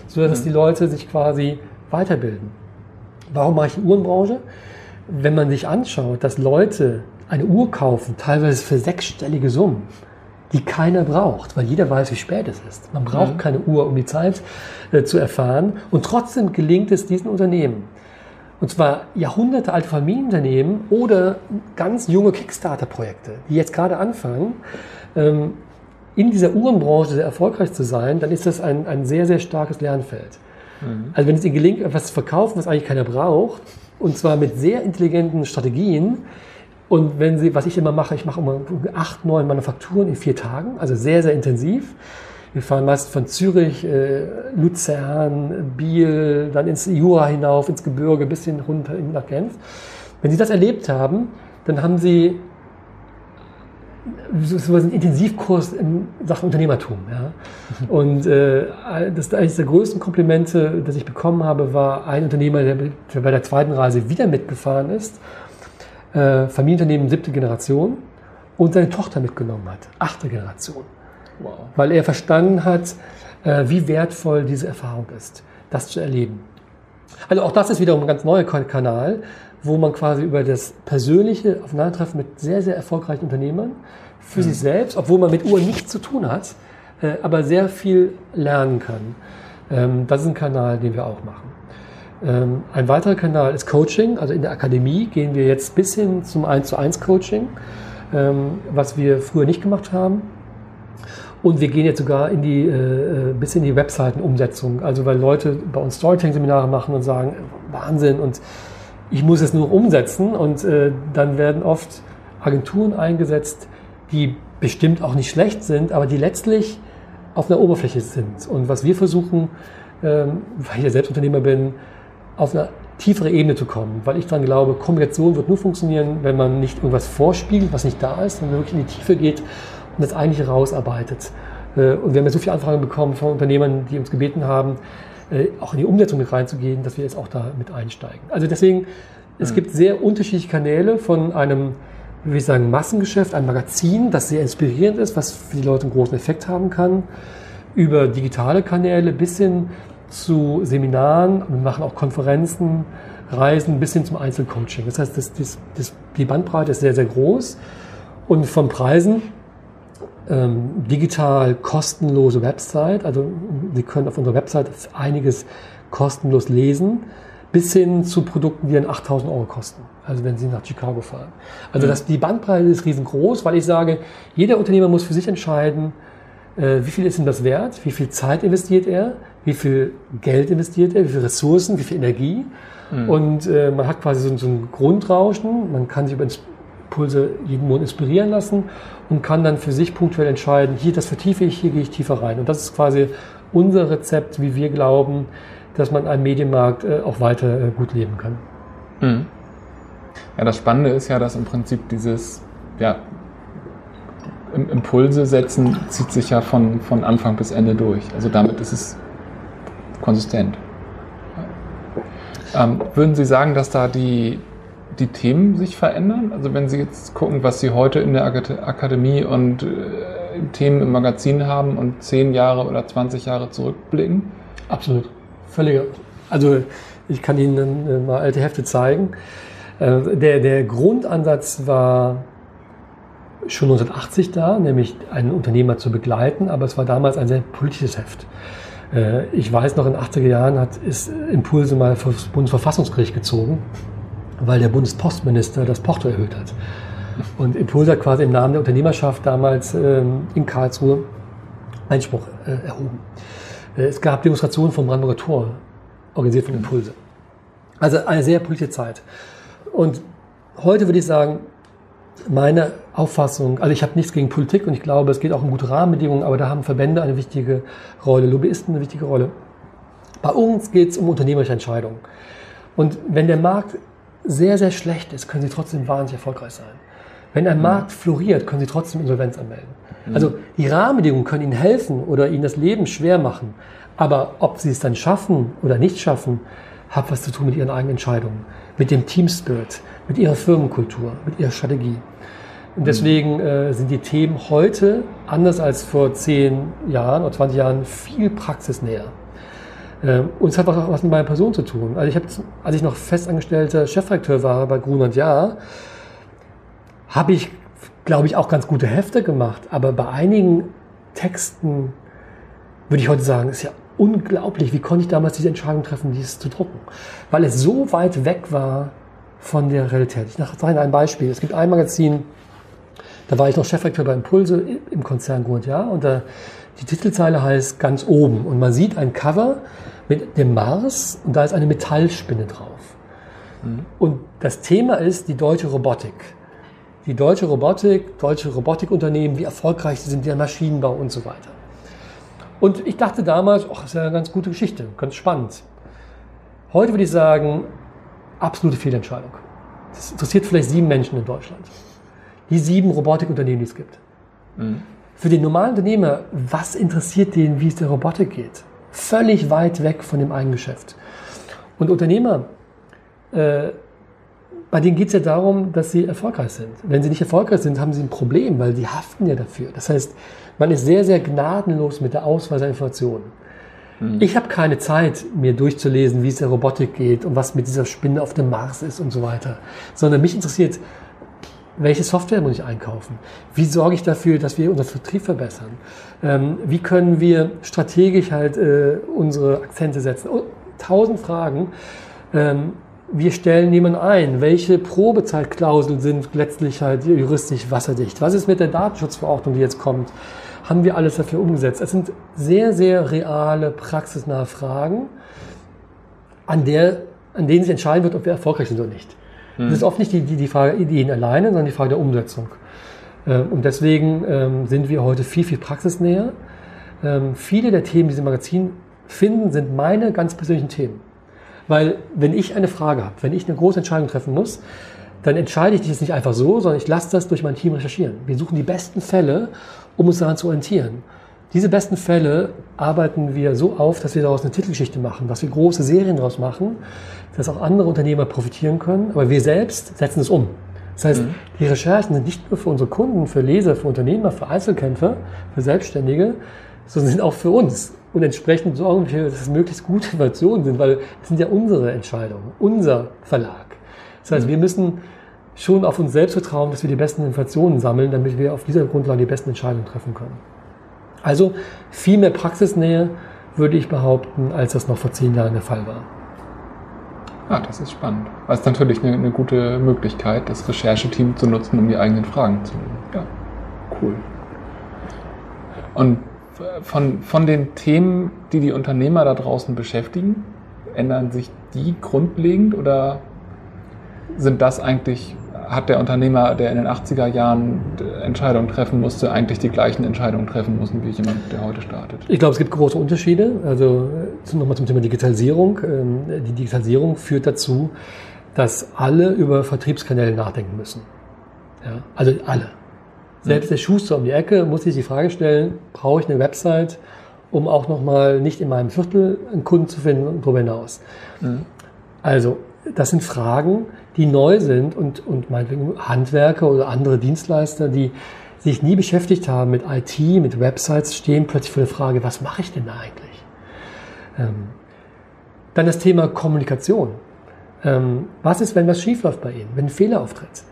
Speaker 2: So dass mhm. die Leute sich quasi weiterbilden. Warum mache ich die Uhrenbranche? Wenn man sich anschaut, dass Leute eine Uhr kaufen, teilweise für sechsstellige Summen, die keiner braucht, weil jeder weiß, wie spät es ist. Man braucht mhm. keine Uhr, um die Zeit äh, zu erfahren. Und trotzdem gelingt es diesen Unternehmen. Und zwar Jahrhunderte alte Familienunternehmen oder ganz junge Kickstarter-Projekte, die jetzt gerade anfangen, ähm, in dieser Uhrenbranche sehr erfolgreich zu sein, dann ist das ein, ein sehr, sehr starkes Lernfeld. Mhm. Also wenn es ihnen gelingt, etwas zu verkaufen, was eigentlich keiner braucht, und zwar mit sehr intelligenten Strategien, und wenn sie, was ich immer mache, ich mache immer acht, neun Manufakturen in vier Tagen, also sehr, sehr intensiv. Wir fahren meist von Zürich, äh, Luzern, Biel, dann ins Jura hinauf, ins Gebirge, bis hin runter nach Genf. Wenn Sie das erlebt haben, dann haben Sie so ein Intensivkurs in Sachen Unternehmertum. Ja. Und äh, das eines der größten Komplimente, das ich bekommen habe, war ein Unternehmer, der, der bei der zweiten Reise wieder mitgefahren ist, äh, Familienunternehmen siebte Generation und seine Tochter mitgenommen hat, achte Generation. Wow. Weil er verstanden hat, äh, wie wertvoll diese Erfahrung ist, das zu erleben. Also auch das ist wiederum ein ganz neuer Kanal, wo man quasi über das persönliche Aufeinandertreffen mit sehr, sehr erfolgreichen Unternehmern für mhm. sich selbst, obwohl man mit Uhr nichts zu tun hat, äh, aber sehr viel lernen kann. Ähm, das ist ein Kanal, den wir auch machen. Ähm, ein weiterer Kanal ist Coaching. Also in der Akademie gehen wir jetzt bis hin zum 1 zu 1 Coaching, ähm, was wir früher nicht gemacht haben. Und wir gehen jetzt sogar in die, äh, äh bis in die Webseitenumsetzung. Also weil Leute bei uns Storytelling-Seminare machen und sagen, Wahnsinn und ich muss es nur umsetzen. Und äh, dann werden oft Agenturen eingesetzt, die bestimmt auch nicht schlecht sind, aber die letztlich auf einer Oberfläche sind. Und was wir versuchen, ähm, weil ich ja selbst Unternehmer bin, auf eine tiefere Ebene zu kommen, weil ich daran glaube, Kommunikation wird nur funktionieren, wenn man nicht irgendwas vorspiegelt, was nicht da ist, sondern wirklich in die Tiefe geht und das eigentliche rausarbeitet. Äh, und wir haben ja so viele Anfragen bekommen von Unternehmern, die uns gebeten haben, äh, auch in die Umsetzung mit reinzugehen, dass wir jetzt auch da mit einsteigen. Also deswegen, es mhm. gibt sehr unterschiedliche Kanäle von einem, wie ich sagen, Massengeschäft, ein Magazin, das sehr inspirierend ist, was für die Leute einen großen Effekt haben kann, über digitale Kanäle bis hin zu Seminaren. Wir machen auch Konferenzen, Reisen bis hin zum Einzelcoaching. Das heißt, das, das, das, die Bandbreite ist sehr, sehr groß. Und von Preisen ähm, digital kostenlose Website. Also Sie können auf unserer Website einiges kostenlos lesen, bis hin zu Produkten, die dann 8000 Euro kosten. Also wenn Sie nach Chicago fahren. Also das, die Bandbreite ist riesengroß, weil ich sage, jeder Unternehmer muss für sich entscheiden, äh, wie viel ist ihm das wert, wie viel Zeit investiert er, wie viel Geld investiert er, wie viele Ressourcen, wie viel Energie. Mhm. Und äh, man hat quasi so, so ein Grundrauschen, man kann sich über Impulse jeden Monat inspirieren lassen und kann dann für sich punktuell entscheiden, hier das vertiefe ich, hier gehe ich tiefer rein. Und das ist quasi unser Rezept, wie wir glauben, dass man einen Medienmarkt äh, auch weiter äh, gut leben kann. Mhm.
Speaker 1: Ja, das Spannende ist ja, dass im Prinzip dieses ja, Impulse setzen zieht sich ja von, von Anfang bis Ende durch. Also damit ist es konsistent. Ähm, würden Sie sagen, dass da die, die Themen sich verändern? Also wenn Sie jetzt gucken, was Sie heute in der Akademie und äh, Themen im Magazin haben und zehn Jahre oder 20 Jahre zurückblicken?
Speaker 2: Absolut. Völlig. Also ich kann Ihnen äh, mal alte Hefte zeigen. Äh, der, der Grundansatz war schon 1980 da, nämlich einen Unternehmer zu begleiten, aber es war damals ein sehr politisches Heft. Äh, ich weiß noch, in den 80er Jahren hat, ist Impulse mal vor das Bundesverfassungsgericht gezogen weil der Bundespostminister das Porto erhöht hat. Und Impulse hat quasi im Namen der Unternehmerschaft damals ähm, in Karlsruhe Einspruch äh, erhoben. Äh, es gab Demonstrationen vom Brandenburger Tor, organisiert von Impulse. Also eine sehr politische Zeit. Und heute würde ich sagen, meine Auffassung, also ich habe nichts gegen Politik und ich glaube, es geht auch um gute Rahmenbedingungen, aber da haben Verbände eine wichtige Rolle, Lobbyisten eine wichtige Rolle. Bei uns geht es um unternehmerische Entscheidungen. Und wenn der Markt sehr, sehr schlecht ist, können sie trotzdem wahnsinnig erfolgreich sein. Wenn ein mhm. Markt floriert, können sie trotzdem Insolvenz anmelden. Mhm. Also die Rahmenbedingungen können ihnen helfen oder ihnen das Leben schwer machen. Aber ob sie es dann schaffen oder nicht schaffen, hat was zu tun mit ihren eigenen Entscheidungen, mit dem Team Spirit, mit ihrer Firmenkultur, mit ihrer Strategie. Und deswegen äh, sind die Themen heute, anders als vor 10 Jahren oder 20 Jahren, viel praxisnäher. Ähm, und es hat auch was mit meiner Person zu tun. Also ich habe, als ich noch festangestellter Chefredakteur war bei Grunert Jahr, habe ich, glaube ich, auch ganz gute Hefte gemacht. Aber bei einigen Texten würde ich heute sagen, ist ja unglaublich, wie konnte ich damals diese Entscheidung treffen, dies zu drucken? Weil es so weit weg war von der Realität. Ich sage Ihnen ein Beispiel. Es gibt ein Magazin, da war ich noch Chefredakteur bei Impulse im Konzern Grund, ja, und da, die Titelzeile heißt ganz oben und man sieht ein Cover mit dem Mars und da ist eine Metallspinne drauf. Mhm. Und das Thema ist die deutsche Robotik. Die deutsche Robotik, deutsche Robotikunternehmen, wie erfolgreich sie sind, der Maschinenbau und so weiter. Und ich dachte damals, ach, das ist ja eine ganz gute Geschichte, ganz spannend. Heute würde ich sagen, absolute Fehlentscheidung. Das interessiert vielleicht sieben Menschen in Deutschland. Die sieben Robotikunternehmen, die es gibt. Mhm. Für den normalen Unternehmer, was interessiert den, wie es der Robotik geht? Völlig weit weg von dem eigenen Geschäft. Und Unternehmer, äh, bei denen geht es ja darum, dass sie erfolgreich sind. Wenn sie nicht erfolgreich sind, haben sie ein Problem, weil sie haften ja dafür. Das heißt, man ist sehr, sehr gnadenlos mit der Auswahl der Informationen. Mhm. Ich habe keine Zeit, mir durchzulesen, wie es der Robotik geht und was mit dieser Spinne auf dem Mars ist und so weiter. Sondern mich interessiert, welche Software muss ich einkaufen? Wie sorge ich dafür, dass wir unseren Vertrieb verbessern? Ähm, wie können wir strategisch halt äh, unsere Akzente setzen? Oh, tausend Fragen. Ähm, wir stellen jemanden ein. Welche Probezeitklauseln sind letztlich halt juristisch wasserdicht? Was ist mit der Datenschutzverordnung, die jetzt kommt? Haben wir alles dafür umgesetzt? Es sind sehr, sehr reale, praxisnahe Fragen, an, der, an denen sich entscheiden wird, ob wir erfolgreich sind oder nicht. Mhm. Das ist oft nicht die, die, die Frage Ideen alleine, sondern die Frage der Umsetzung. Ähm, und deswegen ähm, sind wir heute viel, viel praxisnäher. Ähm, viele der Themen, die Sie im Magazin finden, sind meine ganz persönlichen Themen. Weil wenn ich eine Frage habe, wenn ich eine große Entscheidung treffen muss, dann entscheide ich das nicht einfach so, sondern ich lasse das durch mein Team recherchieren. Wir suchen die besten Fälle, um uns daran zu orientieren. Diese besten Fälle arbeiten wir so auf, dass wir daraus eine Titelgeschichte machen, dass wir große Serien daraus machen, dass auch andere Unternehmer profitieren können, aber wir selbst setzen es um. Das heißt, mhm. die Recherchen sind nicht nur für unsere Kunden, für Leser, für Unternehmer, für Einzelkämpfer, für Selbstständige, sondern sind auch für uns. Und entsprechend sorgen wir, dass es möglichst gute Informationen sind, weil es sind ja unsere Entscheidungen, unser Verlag. Das heißt, mhm. wir müssen schon auf uns selbst vertrauen, dass wir die besten Informationen sammeln, damit wir auf dieser Grundlage die besten Entscheidungen treffen können. Also viel mehr Praxisnähe, würde ich behaupten, als das noch vor zehn Jahren der Fall war.
Speaker 1: Ah, das ist spannend. Das ist natürlich eine, eine gute Möglichkeit, das Rechercheteam zu nutzen, um die eigenen Fragen zu. Ja, cool. Und von, von den Themen, die die Unternehmer da draußen beschäftigen, ändern sich die grundlegend oder sind das eigentlich hat der Unternehmer, der in den 80er Jahren Entscheidungen treffen musste, eigentlich die gleichen Entscheidungen treffen müssen wie jemand, der heute startet?
Speaker 2: Ich glaube, es gibt große Unterschiede. Also nochmal zum Thema Digitalisierung. Ähm, die Digitalisierung führt dazu, dass alle über Vertriebskanäle nachdenken müssen. Ja, also alle. Selbst der Schuster um die Ecke muss sich die Frage stellen, brauche ich eine Website, um auch nochmal nicht in meinem Viertel einen Kunden zu finden und darüber hinaus. Mhm. Also, das sind Fragen, die neu sind und, und meinetwegen Handwerker oder andere Dienstleister, die sich nie beschäftigt haben mit IT, mit Websites, stehen plötzlich vor der Frage, was mache ich denn da eigentlich? Ähm, dann das Thema Kommunikation. Ähm, was ist, wenn was schiefläuft bei Ihnen, wenn ein Fehler auftritt?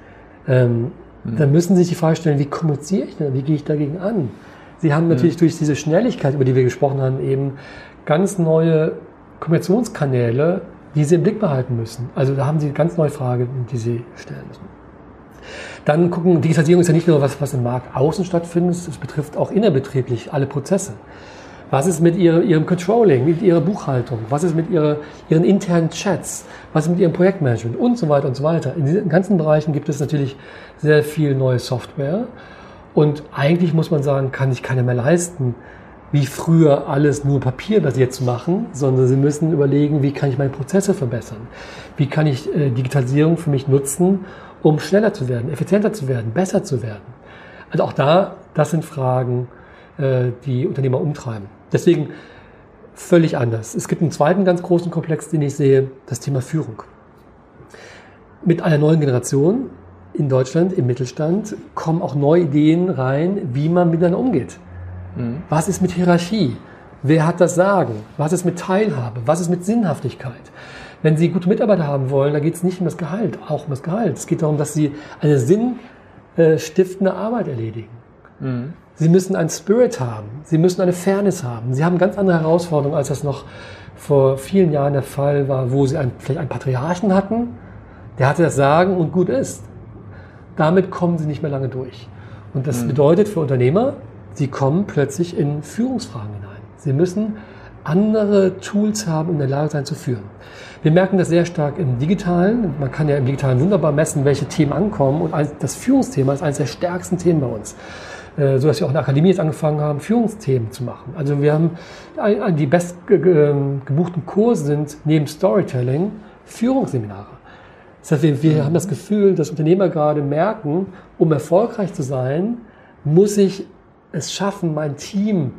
Speaker 2: Ähm, mhm. Dann müssen Sie sich die Frage stellen, wie kommuniziere ich denn, wie gehe ich dagegen an? Sie haben natürlich mhm. durch diese Schnelligkeit, über die wir gesprochen haben, eben ganz neue Kommunikationskanäle die Sie im Blick behalten müssen. Also da haben Sie ganz neue Fragen, die Sie stellen müssen. Dann gucken, Digitalisierung ist ja nicht nur was, was im Markt außen stattfindet, es betrifft auch innerbetrieblich alle Prozesse. Was ist mit ihrer, Ihrem Controlling, mit Ihrer Buchhaltung? Was ist mit ihrer, Ihren internen Chats? Was ist mit Ihrem Projektmanagement? Und so weiter und so weiter. In diesen ganzen Bereichen gibt es natürlich sehr viel neue Software. Und eigentlich muss man sagen, kann sich keiner mehr leisten, wie früher alles nur papierbasiert zu machen, sondern sie müssen überlegen, wie kann ich meine Prozesse verbessern? Wie kann ich äh, Digitalisierung für mich nutzen, um schneller zu werden, effizienter zu werden, besser zu werden? Also auch da, das sind Fragen, äh, die Unternehmer umtreiben. Deswegen völlig anders. Es gibt einen zweiten ganz großen Komplex, den ich sehe, das Thema Führung. Mit einer neuen Generation in Deutschland, im Mittelstand, kommen auch neue Ideen rein, wie man miteinander umgeht. Mhm. Was ist mit Hierarchie? Wer hat das Sagen? Was ist mit Teilhabe? Was ist mit Sinnhaftigkeit? Wenn Sie gute Mitarbeiter haben wollen, da geht es nicht um das Gehalt, auch um das Gehalt. Es geht darum, dass Sie eine sinnstiftende Arbeit erledigen. Mhm. Sie müssen einen Spirit haben. Sie müssen eine Fairness haben. Sie haben ganz andere Herausforderungen, als das noch vor vielen Jahren der Fall war, wo Sie einen, vielleicht einen Patriarchen hatten, der hatte das Sagen und gut ist. Damit kommen Sie nicht mehr lange durch. Und das mhm. bedeutet für Unternehmer, Sie kommen plötzlich in Führungsfragen hinein. Sie müssen andere Tools haben, um in der Lage sein zu führen. Wir merken das sehr stark im Digitalen. Man kann ja im Digitalen wunderbar messen, welche Themen ankommen. Und das Führungsthema ist eines der stärksten Themen bei uns. Äh, so dass wir auch in der Akademie jetzt angefangen haben, Führungsthemen zu machen. Also wir haben die best ähm, gebuchten Kurse sind neben Storytelling Führungsseminare. Das heißt, wir, wir haben das Gefühl, dass Unternehmer gerade merken, um erfolgreich zu sein, muss ich es schaffen, mein Team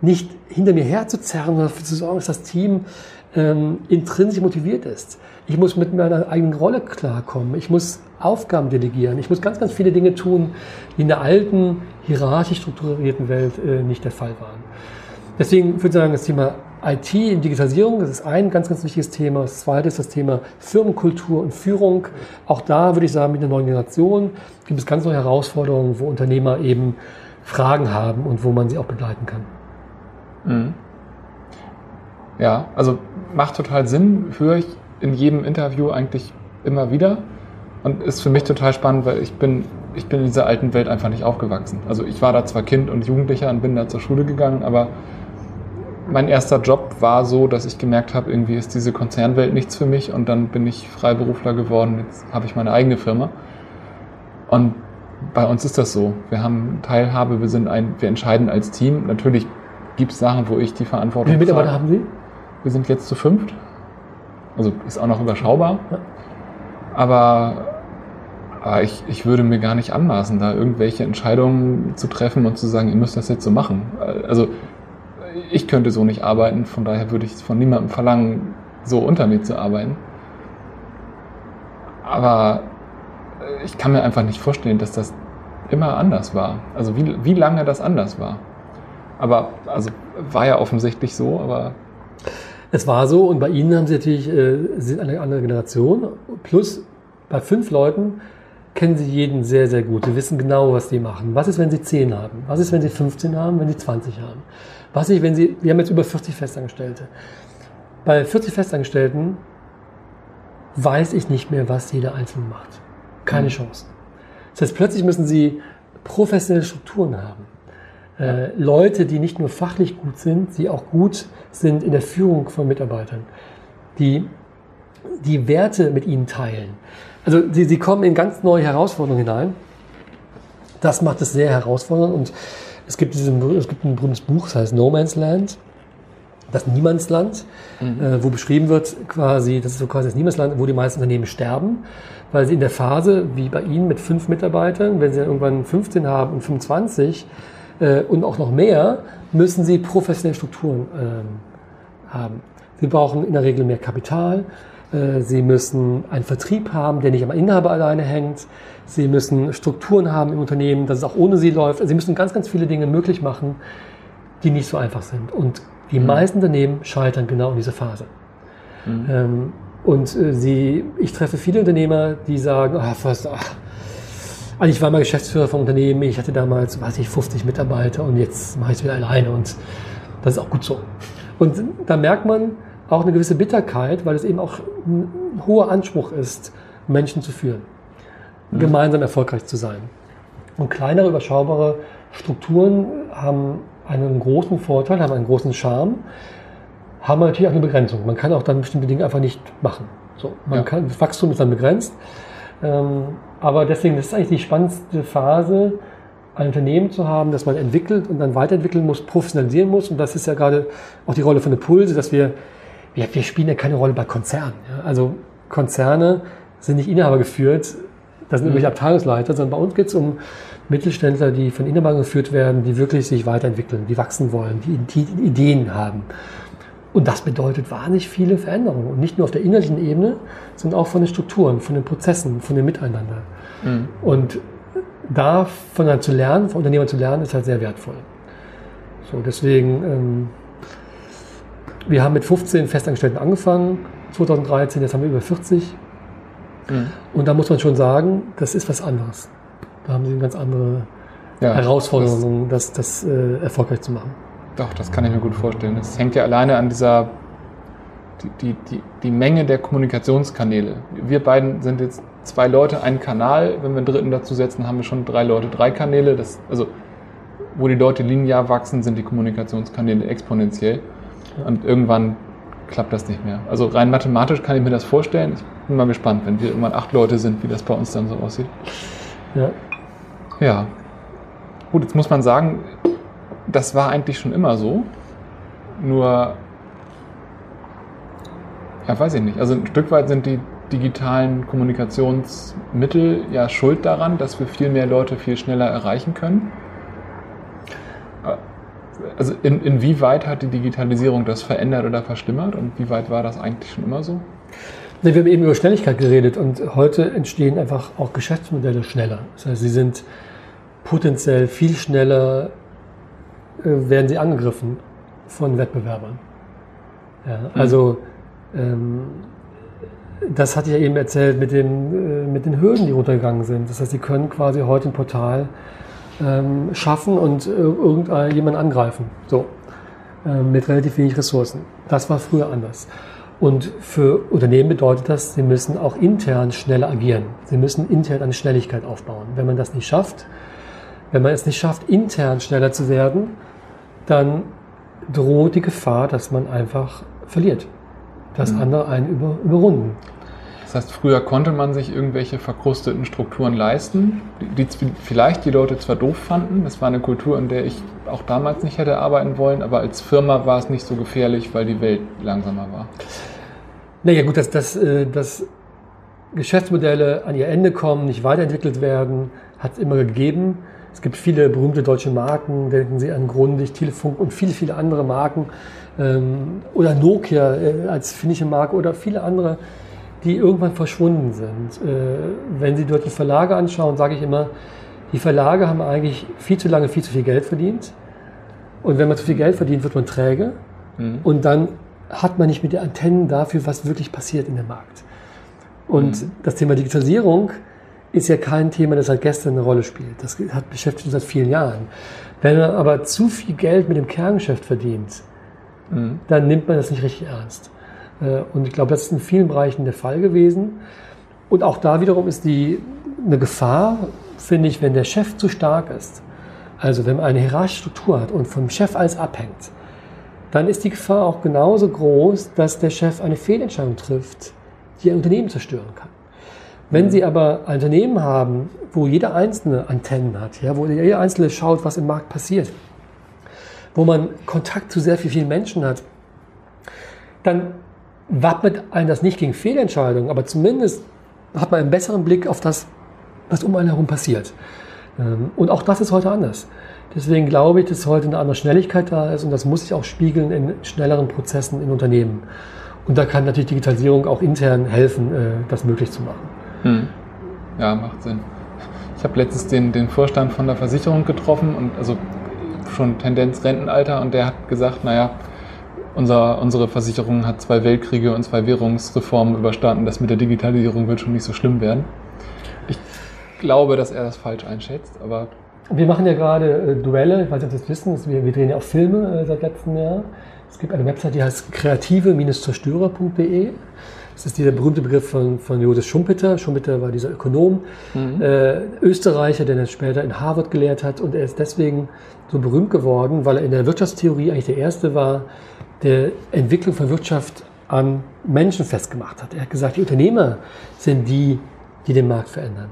Speaker 2: nicht hinter mir herzuzerren, sondern dafür zu sorgen, dass das Team ähm, intrinsisch motiviert ist. Ich muss mit meiner eigenen Rolle klarkommen. Ich muss Aufgaben delegieren. Ich muss ganz, ganz viele Dinge tun, die in der alten, hierarchisch strukturierten Welt äh, nicht der Fall waren. Deswegen würde ich sagen, das Thema IT in Digitalisierung, das ist ein ganz, ganz wichtiges Thema. Das zweite ist das Thema Firmenkultur und Führung. Auch da würde ich sagen, mit der neuen Generation gibt es ganz neue Herausforderungen, wo Unternehmer eben Fragen haben und wo man sie auch begleiten kann.
Speaker 1: Mhm. Ja, also macht total Sinn, höre ich in jedem Interview eigentlich immer wieder und ist für mich total spannend, weil ich bin, ich bin in dieser alten Welt einfach nicht aufgewachsen. Also ich war da zwar Kind und Jugendlicher und bin da zur Schule gegangen, aber mein erster Job war so, dass ich gemerkt habe, irgendwie ist diese Konzernwelt nichts für mich und dann bin ich Freiberufler geworden. Jetzt habe ich meine eigene Firma. Und bei uns ist das so. Wir haben Teilhabe, wir sind ein, wir entscheiden als Team. Natürlich gibt es Sachen, wo ich die Verantwortung
Speaker 2: habe. Wie viele Mitarbeiter haben Sie?
Speaker 1: Wir sind jetzt zu fünft. Also ist auch noch überschaubar. Ja. Aber Aber ich, ich würde mir gar nicht anmaßen, da irgendwelche Entscheidungen zu treffen und zu sagen, ihr müsst das jetzt so machen. Also ich könnte so nicht arbeiten, von daher würde ich von niemandem verlangen, so unter mir zu arbeiten. Aber ich kann mir einfach nicht vorstellen, dass das immer anders war. Also wie, wie lange das anders war. Aber also war ja offensichtlich so, aber.
Speaker 2: Es war so und bei Ihnen haben Sie natürlich äh, sind eine andere Generation. Plus bei fünf Leuten kennen Sie jeden sehr, sehr gut. Sie wissen genau, was die machen. Was ist, wenn Sie zehn haben? Was ist, wenn Sie 15 haben, wenn Sie 20 haben? Was ist, wenn Sie, wir haben jetzt über 40 Festangestellte. Bei 40 Festangestellten weiß ich nicht mehr, was jeder Einzelne macht. Keine mhm. Chance. Das heißt, plötzlich müssen Sie professionelle Strukturen haben. Äh, Leute, die nicht nur fachlich gut sind, die auch gut sind in der Führung von Mitarbeitern, die die Werte mit ihnen teilen. Also sie, sie kommen in ganz neue Herausforderungen hinein. Das macht es sehr herausfordernd und es gibt, diesen, es gibt ein berühmtes Buch, das heißt No Man's Land, das Niemandsland, mhm. äh, wo beschrieben wird quasi, das ist so quasi das Niemandsland, wo die meisten Unternehmen sterben, weil sie in der Phase, wie bei Ihnen mit fünf Mitarbeitern, wenn sie dann irgendwann 15 haben und 25, äh, und auch noch mehr, müssen sie professionelle Strukturen äh, haben. Sie brauchen in der Regel mehr Kapital. Äh, sie müssen einen Vertrieb haben, der nicht am Inhaber alleine hängt. Sie müssen Strukturen haben im Unternehmen, dass es auch ohne sie läuft. Sie müssen ganz, ganz viele Dinge möglich machen, die nicht so einfach sind. Und die mhm. meisten Unternehmen scheitern genau in dieser Phase. Mhm. Ähm, und äh, sie, ich treffe viele Unternehmer, die sagen, ach, was, ach, also ich war mal Geschäftsführer vom Unternehmen, ich hatte damals, weiß ich, 50 Mitarbeiter und jetzt mache ich es wieder alleine und das ist auch gut so. Und da merkt man auch eine gewisse Bitterkeit, weil es eben auch ein hoher Anspruch ist, Menschen zu führen, mhm. gemeinsam erfolgreich zu sein. Und kleinere, überschaubare Strukturen haben einen großen Vorteil, haben einen großen Charme, haben natürlich auch eine Begrenzung. Man kann auch dann bestimmte Dinge einfach nicht machen. So, man ja. kann, das Wachstum ist dann begrenzt. Ähm, aber deswegen das ist eigentlich die spannendste Phase, ein Unternehmen zu haben, das man entwickelt und dann weiterentwickeln muss, professionalisieren muss. Und das ist ja gerade auch die Rolle von Impulse, dass wir, wir, wir spielen ja keine Rolle bei Konzernen. Ja? Also Konzerne sind nicht Inhaber geführt, das sind mhm. irgendwelche Abteilungsleiter, sondern bei uns geht es um Mittelständler, die von Inhabern geführt werden, die wirklich sich weiterentwickeln, die wachsen wollen, die, die Ideen haben. Und das bedeutet wahnsinnig viele Veränderungen. Und nicht nur auf der innerlichen Ebene, sondern auch von den Strukturen, von den Prozessen, von dem Miteinander. Mhm. Und da voneinander zu lernen, von Unternehmern zu lernen, ist halt sehr wertvoll. So, deswegen, ähm, wir haben mit 15 Festangestellten angefangen, 2013, jetzt haben wir über 40. Mhm. Und da muss man schon sagen, das ist was anderes. Da haben sie eine ganz andere ja, Herausforderung, das, das, das äh, erfolgreich zu machen.
Speaker 1: Doch, das kann ich mir gut vorstellen. Das hängt ja alleine an dieser, die, die, die Menge der Kommunikationskanäle. Wir beiden sind jetzt zwei Leute, ein Kanal. Wenn wir einen dritten dazu setzen, haben wir schon drei Leute, drei Kanäle. Das, also, wo die Leute linear wachsen, sind die Kommunikationskanäle exponentiell. Und irgendwann klappt das nicht mehr. Also rein mathematisch kann ich mir das vorstellen. Ich bin mal gespannt, wenn wir irgendwann acht Leute sind, wie das bei uns dann so aussieht. Ja. Ja. Gut, jetzt muss man sagen, das war eigentlich schon immer so. Nur, ja, weiß ich nicht. Also ein Stück weit sind die digitalen Kommunikationsmittel ja schuld daran, dass wir viel mehr Leute viel schneller erreichen können. Also in, inwieweit hat die Digitalisierung das verändert oder verschlimmert und wie weit war das eigentlich schon immer so?
Speaker 2: Wir haben eben über Schnelligkeit geredet und heute entstehen einfach auch Geschäftsmodelle schneller. Das heißt, sie sind potenziell viel schneller äh, werden sie angegriffen von Wettbewerbern. Ja, also ähm, das hatte ich ja eben erzählt mit den, äh, mit den Hürden, die runtergegangen sind. Das heißt, sie können quasi heute ein Portal ähm, schaffen und äh, irgendjemand angreifen. So. Äh, mit relativ wenig Ressourcen. Das war früher anders. Und für Unternehmen bedeutet das, sie müssen auch intern schneller agieren. Sie müssen intern eine Schnelligkeit aufbauen. Wenn man das nicht schafft, wenn man es nicht schafft, intern schneller zu werden, dann droht die Gefahr, dass man einfach verliert. Dass mhm. andere einen über, überrunden.
Speaker 1: Das heißt, früher konnte man sich irgendwelche verkrusteten Strukturen leisten, die, vielleicht die Leute zwar doof fanden, das war eine Kultur, in der ich auch damals nicht hätte arbeiten wollen, aber als Firma war es nicht so gefährlich, weil die Welt langsamer war.
Speaker 2: Naja gut, das, das, äh, das Geschäftsmodelle an ihr Ende kommen, nicht weiterentwickelt werden, hat es immer gegeben. Es gibt viele berühmte deutsche Marken, denken Sie an Grundig, Telefunk und viele, viele andere Marken. Ähm, oder Nokia äh, als finnische Marke oder viele andere, die irgendwann verschwunden sind. Äh, wenn Sie dort die Verlage anschauen, sage ich immer, die Verlage haben eigentlich viel zu lange viel zu viel Geld verdient. Und wenn man zu viel Geld verdient, wird man träge. Mhm. Und dann hat man nicht mit den Antennen dafür, was wirklich passiert in dem Markt. Und mhm. das Thema Digitalisierung ist ja kein Thema, das seit gestern eine Rolle spielt. Das hat beschäftigt uns seit vielen Jahren. Wenn man aber zu viel Geld mit dem Kerngeschäft verdient, mhm. dann nimmt man das nicht richtig ernst. Äh, und ich glaube, das ist in vielen Bereichen der Fall gewesen. Und auch da wiederum ist die, eine Gefahr, finde ich, wenn der Chef zu stark ist. Also wenn man eine hierarchische Struktur hat und vom Chef alles abhängt, dann ist die Gefahr auch genauso groß, dass der Chef eine Fehlentscheidung trifft, die ein Unternehmen zerstören kann. Wenn mhm. Sie aber ein Unternehmen haben, wo jeder Einzelne Antennen hat, ja, wo jeder Einzelne schaut, was im Markt passiert, wo man Kontakt zu sehr vielen Menschen hat, dann wappnet einen das nicht gegen Fehlentscheidungen, aber zumindest hat man einen besseren Blick auf das, was um einen herum passiert. Ähm, und auch das ist heute anders. Deswegen glaube ich, dass heute eine andere Schnelligkeit da ist und das muss sich auch spiegeln in schnelleren Prozessen in Unternehmen. Und da kann natürlich Digitalisierung auch intern helfen, äh, das möglich zu machen. Hm.
Speaker 1: Ja, macht Sinn. Ich habe letztens den, den Vorstand von der Versicherung getroffen und also schon Tendenz Rentenalter und der hat gesagt, naja, unser, unsere Versicherung hat zwei Weltkriege und zwei Währungsreformen überstanden. Das mit der Digitalisierung wird schon nicht so schlimm werden. Ich glaube, dass er das falsch einschätzt, aber.
Speaker 2: Wir machen ja gerade äh, Duelle, ich weiß nicht, ob Sie das wissen, wir, wir drehen ja auch Filme äh, seit letztem Jahr. Es gibt eine Website, die heißt kreative-zerstörer.de. Das ist dieser berühmte Begriff von, von Josef Schumpeter. Schumpeter war dieser Ökonom, mhm. äh, Österreicher, der dann später in Harvard gelehrt hat. Und er ist deswegen so berühmt geworden, weil er in der Wirtschaftstheorie eigentlich der Erste war, der Entwicklung von Wirtschaft an Menschen festgemacht hat. Er hat gesagt, die Unternehmer sind die, die den Markt verändern.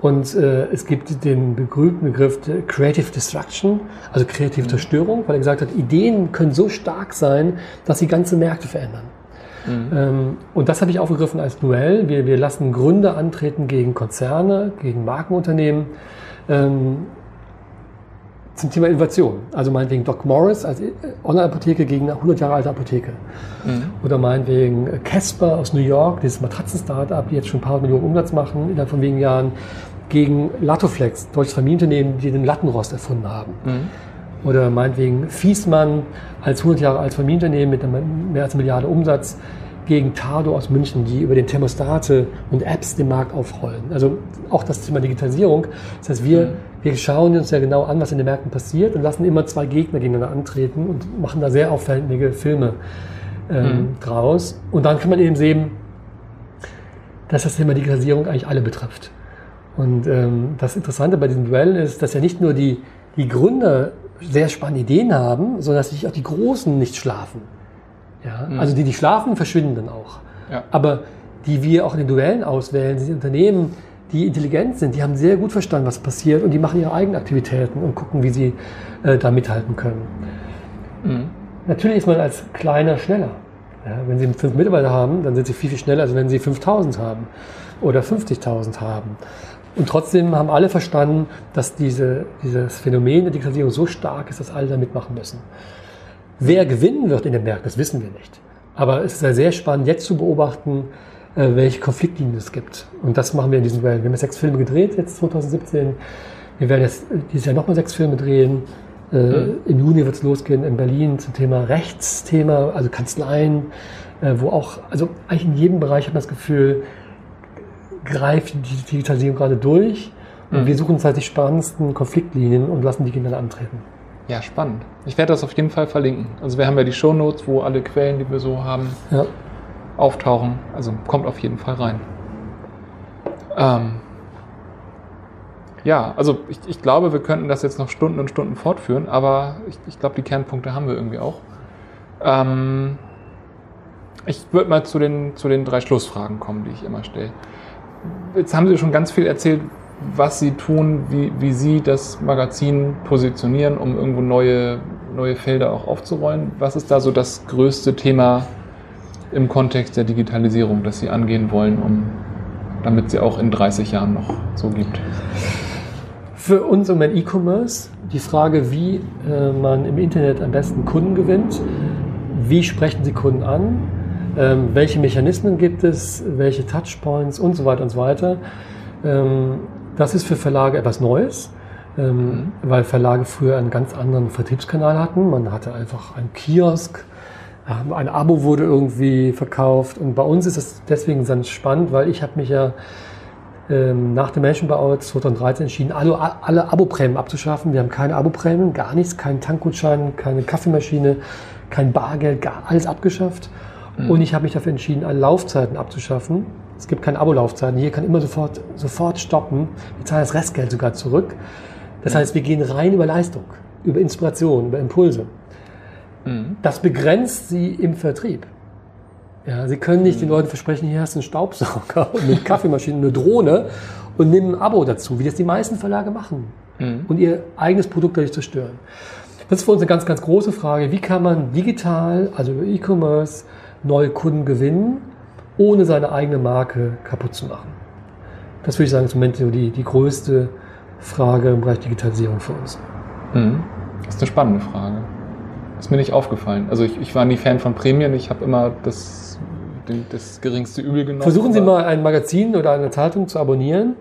Speaker 2: Und äh, es gibt den berühmten Begriff Creative Destruction, also kreative mhm. Zerstörung, weil er gesagt hat, Ideen können so stark sein, dass sie ganze Märkte verändern. Mhm. Ähm, und das habe ich aufgegriffen als Duell. Wir, wir lassen Gründer antreten gegen Konzerne, gegen Markenunternehmen. Ähm, zum Thema Innovation. Also meinetwegen Doc Morris als Online-Apotheke gegen eine 100 Jahre alte Apotheke. Mhm. Oder meinetwegen Casper aus New York, dieses Matratzen-Startup, die jetzt schon ein paar Millionen Umsatz machen innerhalb von wenigen Jahren, gegen Latoflex, deutsches Familienunternehmen, die den Lattenrost erfunden haben. Mhm. Oder meinetwegen Fiesmann als 100 Jahre altes Familienunternehmen mit mehr als einer Milliarde Umsatz gegen Tado aus München, die über den Thermostate und Apps den Markt aufrollen. Also auch das Thema Digitalisierung. Das heißt, wir, mhm. Wir schauen uns ja genau an, was in den Märkten passiert und lassen immer zwei Gegner gegeneinander antreten und machen da sehr auffällige Filme ähm, mhm. draus. Und dann kann man eben sehen, dass das Thema Digitalisierung eigentlich alle betrifft. Und ähm, das Interessante bei diesem Duell ist, dass ja nicht nur die, die Gründer sehr spannende Ideen haben, sondern dass sich auch die Großen nicht schlafen. Ja? Mhm. Also die, die schlafen, verschwinden dann auch. Ja. Aber die wir auch in den Duellen auswählen, sind Unternehmen, die intelligent sind, die haben sehr gut verstanden, was passiert und die machen ihre eigenen Aktivitäten und gucken, wie sie äh, da mithalten können. Mhm. Natürlich ist man als kleiner schneller. Ja, wenn Sie fünf Mitarbeiter haben, dann sind Sie viel, viel schneller, als wenn Sie 5000 haben oder 50.000 haben. Und trotzdem haben alle verstanden, dass diese, dieses Phänomen der Digitalisierung so stark ist, dass alle da mitmachen müssen. Wer gewinnen wird in den Märkten, das wissen wir nicht. Aber es ist ja sehr spannend, jetzt zu beobachten, äh, welche Konfliktlinien es gibt. Und das machen wir in diesem Duell. Wir haben jetzt sechs Filme gedreht, jetzt 2017. Wir werden jetzt dieses Jahr nochmal sechs Filme drehen. Äh, mhm. Im Juni wird es losgehen in Berlin zum Thema Rechtsthema, also Kanzleien, äh, wo auch, also eigentlich in jedem Bereich hat man das Gefühl, greift die Digitalisierung gerade durch. Und mhm. wir suchen uns halt die spannendsten Konfliktlinien und lassen die gegeneinander antreten.
Speaker 1: Ja, spannend. Ich werde das auf jeden Fall verlinken. Also wir haben ja die Shownotes, wo alle Quellen, die wir so haben, ja. Auftauchen. Also kommt auf jeden Fall rein. Ähm ja, also ich, ich, glaube, wir könnten das jetzt noch Stunden und Stunden fortführen, aber ich, ich glaube, die Kernpunkte haben wir irgendwie auch. Ähm ich würde mal zu den, zu den drei Schlussfragen kommen, die ich immer stelle. Jetzt haben Sie schon ganz viel erzählt, was sie tun, wie, wie sie das Magazin positionieren, um irgendwo neue, neue Felder auch aufzurollen. Was ist da so das größte Thema im Kontext der Digitalisierung, das Sie angehen wollen, um damit sie auch in 30 Jahren noch so gibt?
Speaker 2: Für uns im E-Commerce die Frage, wie äh, man im Internet am besten Kunden gewinnt. Wie sprechen Sie Kunden an? Ähm, welche Mechanismen gibt es? Welche Touchpoints und so weiter und so weiter? Ähm, das ist für Verlage etwas Neues, ähm, mhm. weil Verlage früher einen ganz anderen Vertriebskanal hatten. Man hatte einfach einen Kiosk, ein Abo wurde irgendwie verkauft und bei uns ist es deswegen ganz spannend, weil ich habe mich ja ähm, nach dem Menschenbau 2013 entschieden, alle, alle Abo-Prämien abzuschaffen. Wir haben keine Abo-Prämien, gar nichts, keinen Tankgutschein, keine Kaffeemaschine, kein Bargeld, gar alles abgeschafft. Mhm. Und ich habe mich dafür entschieden, alle Laufzeiten abzuschaffen. Es gibt keine Abo-Laufzeiten. Hier kann immer sofort, sofort stoppen. Wir zahlen das Restgeld sogar zurück. Das mhm. heißt, wir gehen rein über Leistung, über Inspiration, über Impulse. Mhm. Das begrenzt sie im Vertrieb. Ja, Sie können nicht den Leuten versprechen, hier hast du einen Staubsauger und eine Kaffeemaschine, eine Drohne und nehmen ein Abo dazu, wie das die meisten Verlage machen mhm. und ihr eigenes Produkt dadurch zerstören. Das ist für uns eine ganz, ganz große Frage. Wie kann man digital, also über E-Commerce, neue Kunden gewinnen, ohne seine eigene Marke kaputt zu machen? Das würde ich sagen, ist im Moment die, die größte Frage im Bereich Digitalisierung für uns.
Speaker 1: Mhm. Das ist eine spannende Frage. Ist mir nicht aufgefallen. Also ich, ich war nie Fan von Prämien. Ich habe immer das das geringste Übel genommen.
Speaker 2: Versuchen Sie mal ein Magazin oder eine Zeitung zu abonnieren.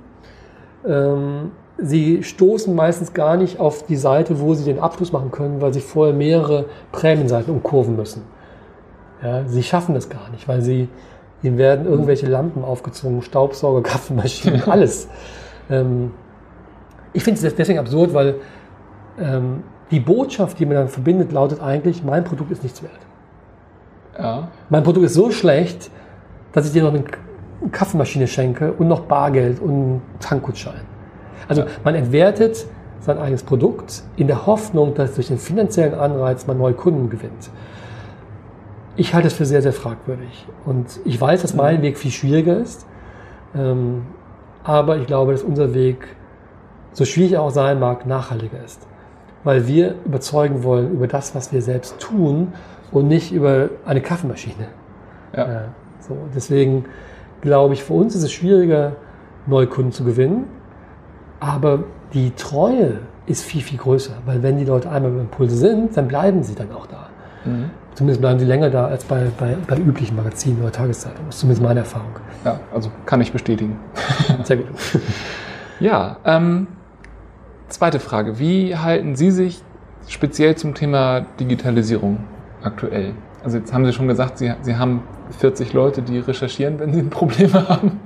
Speaker 2: Ähm, Sie stoßen meistens gar nicht auf die Seite, wo Sie den Abschluss machen können, weil Sie vorher mehrere Prämienseiten umkurven müssen. Ja, Sie schaffen das gar nicht, weil Sie, Ihnen werden irgendwelche Lampen aufgezogen, Staubsauger, Kaffeemaschinen, alles. ähm, ich finde es deswegen absurd, weil ähm, die Botschaft, die man dann verbindet, lautet eigentlich, mein Produkt ist nichts wert. Ja. Mein Produkt ist so schlecht, dass ich dir noch eine Kaffeemaschine schenke und noch Bargeld und einen Tankgutschein. Also ja. man entwertet sein eigenes Produkt in der Hoffnung, dass durch den finanziellen Anreiz man neue Kunden gewinnt. Ich halte es für sehr, sehr fragwürdig. Und ich weiß, dass mein Weg viel schwieriger ist. Ähm, aber ich glaube, dass unser Weg, so schwierig er auch sein mag, nachhaltiger ist. Weil wir überzeugen wollen über das, was wir selbst tun und nicht über eine Kaffeemaschine. Ja. ja so, deswegen glaube ich, für uns ist es schwieriger, neue Kunden zu gewinnen, aber die Treue ist viel, viel größer, weil wenn die Leute einmal beim Impulse sind, dann bleiben sie dann auch da. Mhm. Zumindest bleiben sie länger da als bei, bei, bei üblichen Magazinen oder Tageszeitungen. Das ist zumindest meine Erfahrung.
Speaker 1: Ja, also kann ich bestätigen.
Speaker 2: Sehr gut.
Speaker 1: ja, ähm, zweite Frage. Wie halten Sie sich speziell zum Thema Digitalisierung aktuell? Also jetzt haben Sie schon gesagt, Sie, Sie haben 40 Leute, die recherchieren, wenn Sie Probleme haben.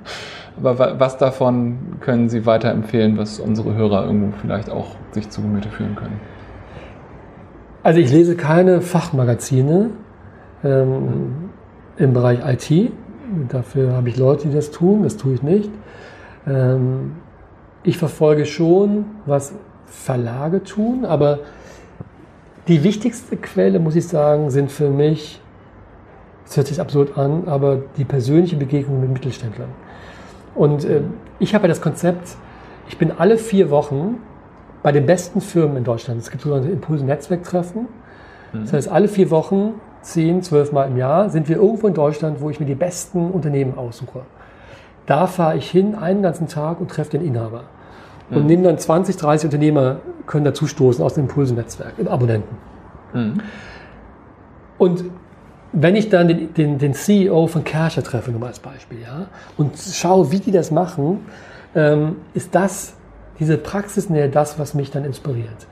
Speaker 1: Aber was davon können Sie weiterempfehlen, was unsere Hörer irgendwo vielleicht auch sich zu Gemüte führen können?
Speaker 2: Also ich lese keine Fachmagazine ähm, im Bereich IT. Dafür habe ich Leute, die das tun. Das tue ich nicht. Ähm, ich verfolge schon, was Verlage tun, aber die wichtigste Quelle, muss ich sagen, sind für mich, es hört sich absurd an, aber die persönliche Begegnung mit Mittelständlern. Und äh, ich habe ja das Konzept, ich bin alle vier Wochen bei den besten Firmen in Deutschland. Es gibt sogenannte Impulse-Netzwerktreffen. Mhm. Das heißt, alle vier Wochen, zehn, zwölf Mal im Jahr, sind wir irgendwo in Deutschland, wo ich mir die besten Unternehmen aussuche. Da fahre ich hin einen ganzen Tag und treffe den Inhaber und mhm. nehmen dann 20, 30 Unternehmer, können dazu stoßen aus dem Impulse-Netzwerk, Abonnenten. Mhm. Und wenn ich dann den, den, den CEO von Kerscher treffe, nur mal als Beispiel, ja, und schaue, wie die das machen, ähm, ist das, diese Praxisnähe das, was mich dann inspiriert.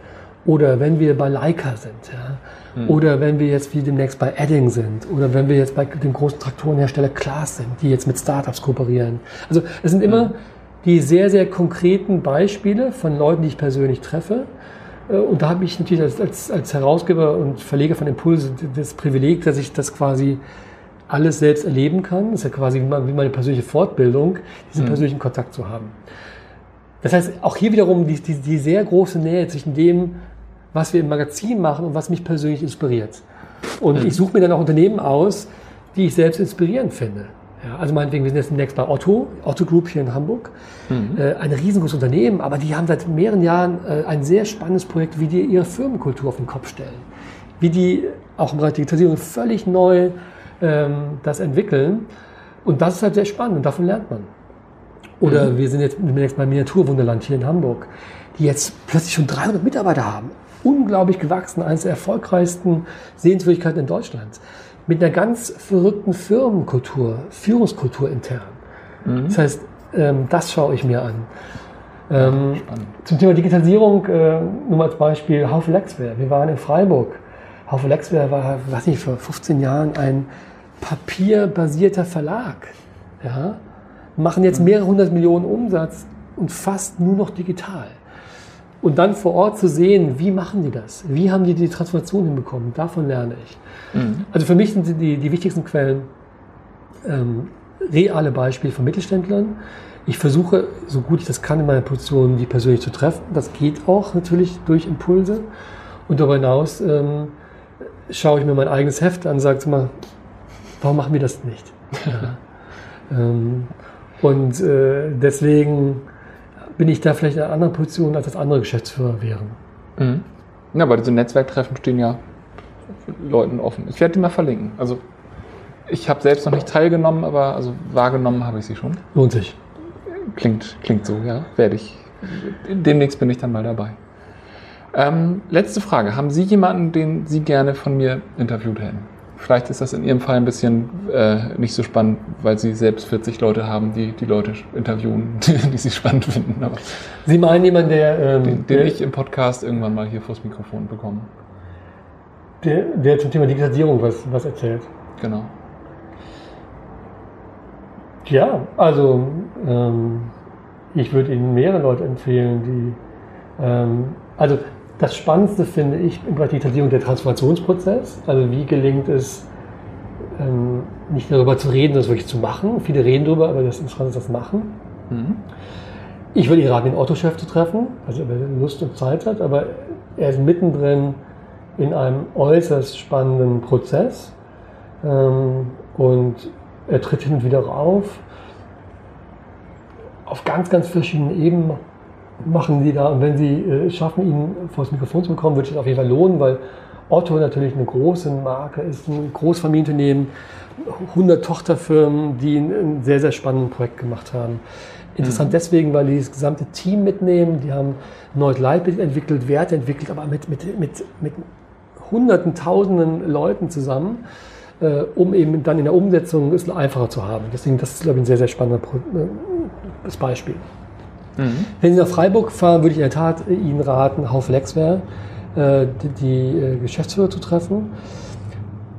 Speaker 2: Oder wenn wir bei Leica sind, ja, mhm. oder wenn wir jetzt wie demnächst bei Edding sind, oder wenn wir jetzt bei dem großen Traktorenhersteller Klaas sind, die jetzt mit Startups kooperieren. Also es sind immer mhm die sehr, sehr konkreten Beispiele von Leuten, die ich persönlich treffe. Äh, und da habe ich natürlich als, als, als Herausgeber und Verleger von Impulse das Privileg, dass ich das quasi alles selbst erleben kann. Das ist ja quasi wie meine persönliche Fortbildung, diesen mhm. persönlichen Kontakt zu haben. Das heißt, auch hier wiederum die, die, die sehr große Nähe zwischen dem, was wir im Magazin machen und was mich persönlich inspiriert. Und mhm. ich suche mir dann auch Unternehmen aus, die ich selbst inspirierend finde. Ja, also meinetwegen, wir sind jetzt demnächst bei Otto, Otto Group hier in Hamburg. Mhm. Äh, ein riesengroßes Unternehmen, aber die haben seit mehreren Jahren äh, ein sehr spannendes Projekt, wie die ihre Firmenkultur auf den Kopf stellen. Wie die auch im Bereich Digitalisierung völlig neu ähm, das entwickeln. Und das ist halt sehr spannend und davon lernt man. Oder mhm. wir sind jetzt demnächst beim Miniaturwunderland hier in Hamburg, die jetzt plötzlich schon 300 Mitarbeiter haben. Unglaublich gewachsen, eines der erfolgreichsten Sehenswürdigkeiten in Deutschland. Mit einer ganz verrückten Firmenkultur, Führungskultur intern. Mhm. Das heißt, ähm, das schaue ich mir an. Ähm, zum Thema Digitalisierung, äh, nur mal als Beispiel, Haufe Lexware. Wir waren in Freiburg. Haufe Lexware war, weiß nicht, vor 15 Jahren ein papierbasierter Verlag. Ja? Machen jetzt mehrere hundert Millionen Umsatz und fast nur noch digital. Und dann vor Ort zu sehen, wie machen die das? Wie haben die die Transformation hinbekommen? Davon lerne ich. Mhm. Also für mich sind die, die wichtigsten Quellen ähm, reale Beispiele von Mittelständlern. Ich versuche, so gut ich das kann in meiner Position, die persönlich zu treffen. Das geht auch natürlich durch Impulse. Und darüber hinaus ähm, schaue ich mir mein eigenes Heft an und sage mal, warum machen wir das nicht? Ja. ähm, und äh, deswegen bin ich da vielleicht in einer anderen Position, als das andere Geschäftsführer wären.
Speaker 1: Mhm. Ja, bei diesen Netzwerktreffen stehen ja Leuten offen. Ich werde die mal verlinken. Also ich habe selbst noch nicht teilgenommen, aber also wahrgenommen habe ich sie schon.
Speaker 2: Lohnt sich.
Speaker 1: Klingt, klingt so, ja. Werde ich. Demnächst bin ich dann mal dabei. Ähm, letzte Frage. Haben Sie jemanden, den Sie gerne von mir interviewt hätten? Vielleicht ist das in Ihrem Fall ein bisschen äh, nicht so spannend, weil Sie selbst 40 Leute haben, die die Leute interviewen, die Sie spannend finden. Aber
Speaker 2: Sie meinen jemanden, der...
Speaker 1: Ähm, den, den der, ich im Podcast irgendwann mal hier vors Mikrofon bekomme.
Speaker 2: Der, der zum Thema Digitalisierung was, was erzählt.
Speaker 1: Genau.
Speaker 2: Ja, also ähm, ich würde Ihnen mehrere Leute empfehlen, die... Ähm, also das Spannendste finde ich im Digitalisierung der Transformationsprozess. Also wie gelingt es, ähm, nicht darüber zu reden, das wirklich zu machen. Viele reden darüber, aber das Interessante ist das Machen. Mhm. Ich würde ihn raten, den Otto-Chef zu treffen, also ob er Lust und Zeit hat, aber er ist mittendrin in einem äußerst spannenden Prozess ähm, und er tritt hin und wieder auf. Auf ganz, ganz verschiedenen Ebenen machen die da. Und wenn sie äh, schaffen, ihn vor das Mikrofon zu bekommen, würde sich das auf jeden Fall lohnen, weil Otto natürlich eine große Marke ist, ein Großfamilienunternehmen, 100 Tochterfirmen, die ein sehr, sehr spannendes Projekt gemacht haben. Interessant mhm. deswegen, weil die das gesamte Team mitnehmen, die haben neues Leitbild entwickelt, Werte entwickelt, aber mit, mit, mit, mit hunderten, tausenden Leuten zusammen, äh, um eben dann in der Umsetzung es einfacher zu haben. Deswegen, das ist, glaube ich, ein sehr, sehr spannendes äh, Beispiel. Mhm. Wenn Sie nach Freiburg fahren, würde ich in der Tat Ihnen raten, Haufe Lexware, äh, die, die äh, Geschäftsführer zu treffen.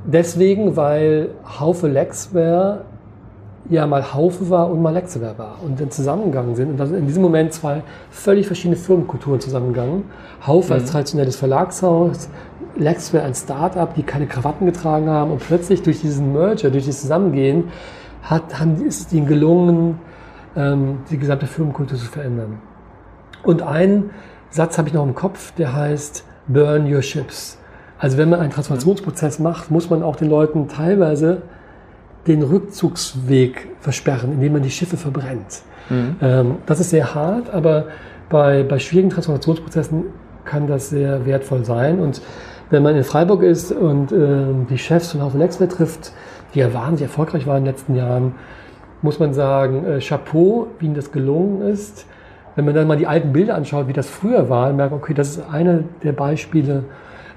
Speaker 2: Deswegen, weil Haufe Lexware ja mal Haufe war und mal Lexware war und dann zusammengegangen sind. Und dann sind in diesem Moment zwei völlig verschiedene Firmenkulturen zusammengegangen. Haufe mhm. als traditionelles Verlagshaus, Lexware ein Start-up, die keine Krawatten getragen haben und plötzlich durch diesen Merger, durch das Zusammengehen, hat, haben, ist es ihnen gelungen, ähm, die gesamte Firmenkultur zu verändern. Und einen Satz habe ich noch im Kopf, der heißt Burn Your Ships. Also wenn man einen Transformationsprozess macht, muss man auch den Leuten teilweise den Rückzugsweg versperren, indem man die Schiffe verbrennt. Mhm. Ähm, das ist sehr hart, aber bei, bei schwierigen Transformationsprozessen kann das sehr wertvoll sein. Und wenn man in Freiburg ist und äh, die Chefs von Haufe Lexware trifft, die ja wahnsinnig erfolgreich waren in den letzten Jahren, muss man sagen, äh, Chapeau, wie ihnen das gelungen ist. Wenn man dann mal die alten Bilder anschaut, wie das früher war, dann merkt man, okay, das ist eine der Beispiele,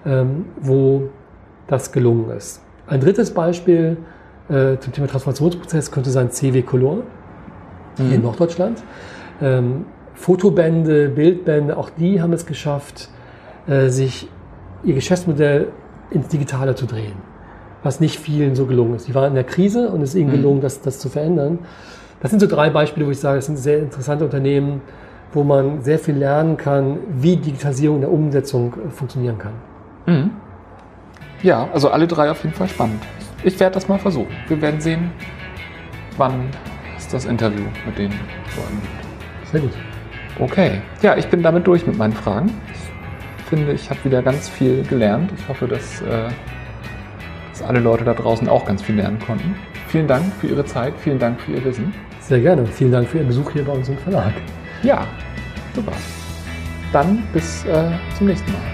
Speaker 2: ähm, wo das gelungen ist. Ein drittes Beispiel äh, zum Thema Transformationsprozess könnte sein CW Color hier mhm. in Norddeutschland. Ähm, Fotobände, Bildbände, auch die haben es geschafft, äh, sich ihr Geschäftsmodell ins Digitale zu drehen was nicht vielen so gelungen ist. Die waren in der Krise und es ist ihnen mhm. gelungen, das, das zu verändern. Das sind so drei Beispiele, wo ich sage, das sind sehr interessante Unternehmen, wo man sehr viel lernen kann, wie Digitalisierung in der Umsetzung äh, funktionieren kann. Mhm.
Speaker 1: Ja, also alle drei auf jeden Fall spannend. Ich werde das mal versuchen. Wir werden sehen, wann es das Interview mit den Leuten gibt.
Speaker 2: Sehr gut.
Speaker 1: Okay. Ja, ich bin damit durch mit meinen Fragen. Ich finde, ich habe wieder ganz viel gelernt. Ich hoffe, dass äh, dass alle Leute da draußen auch ganz viel lernen konnten. Vielen Dank für Ihre Zeit, vielen Dank für Ihr Wissen.
Speaker 2: Sehr gerne. Vielen Dank für Ihren Besuch hier bei uns im Verlag.
Speaker 1: Ja, super. Dann bis äh, zum nächsten Mal.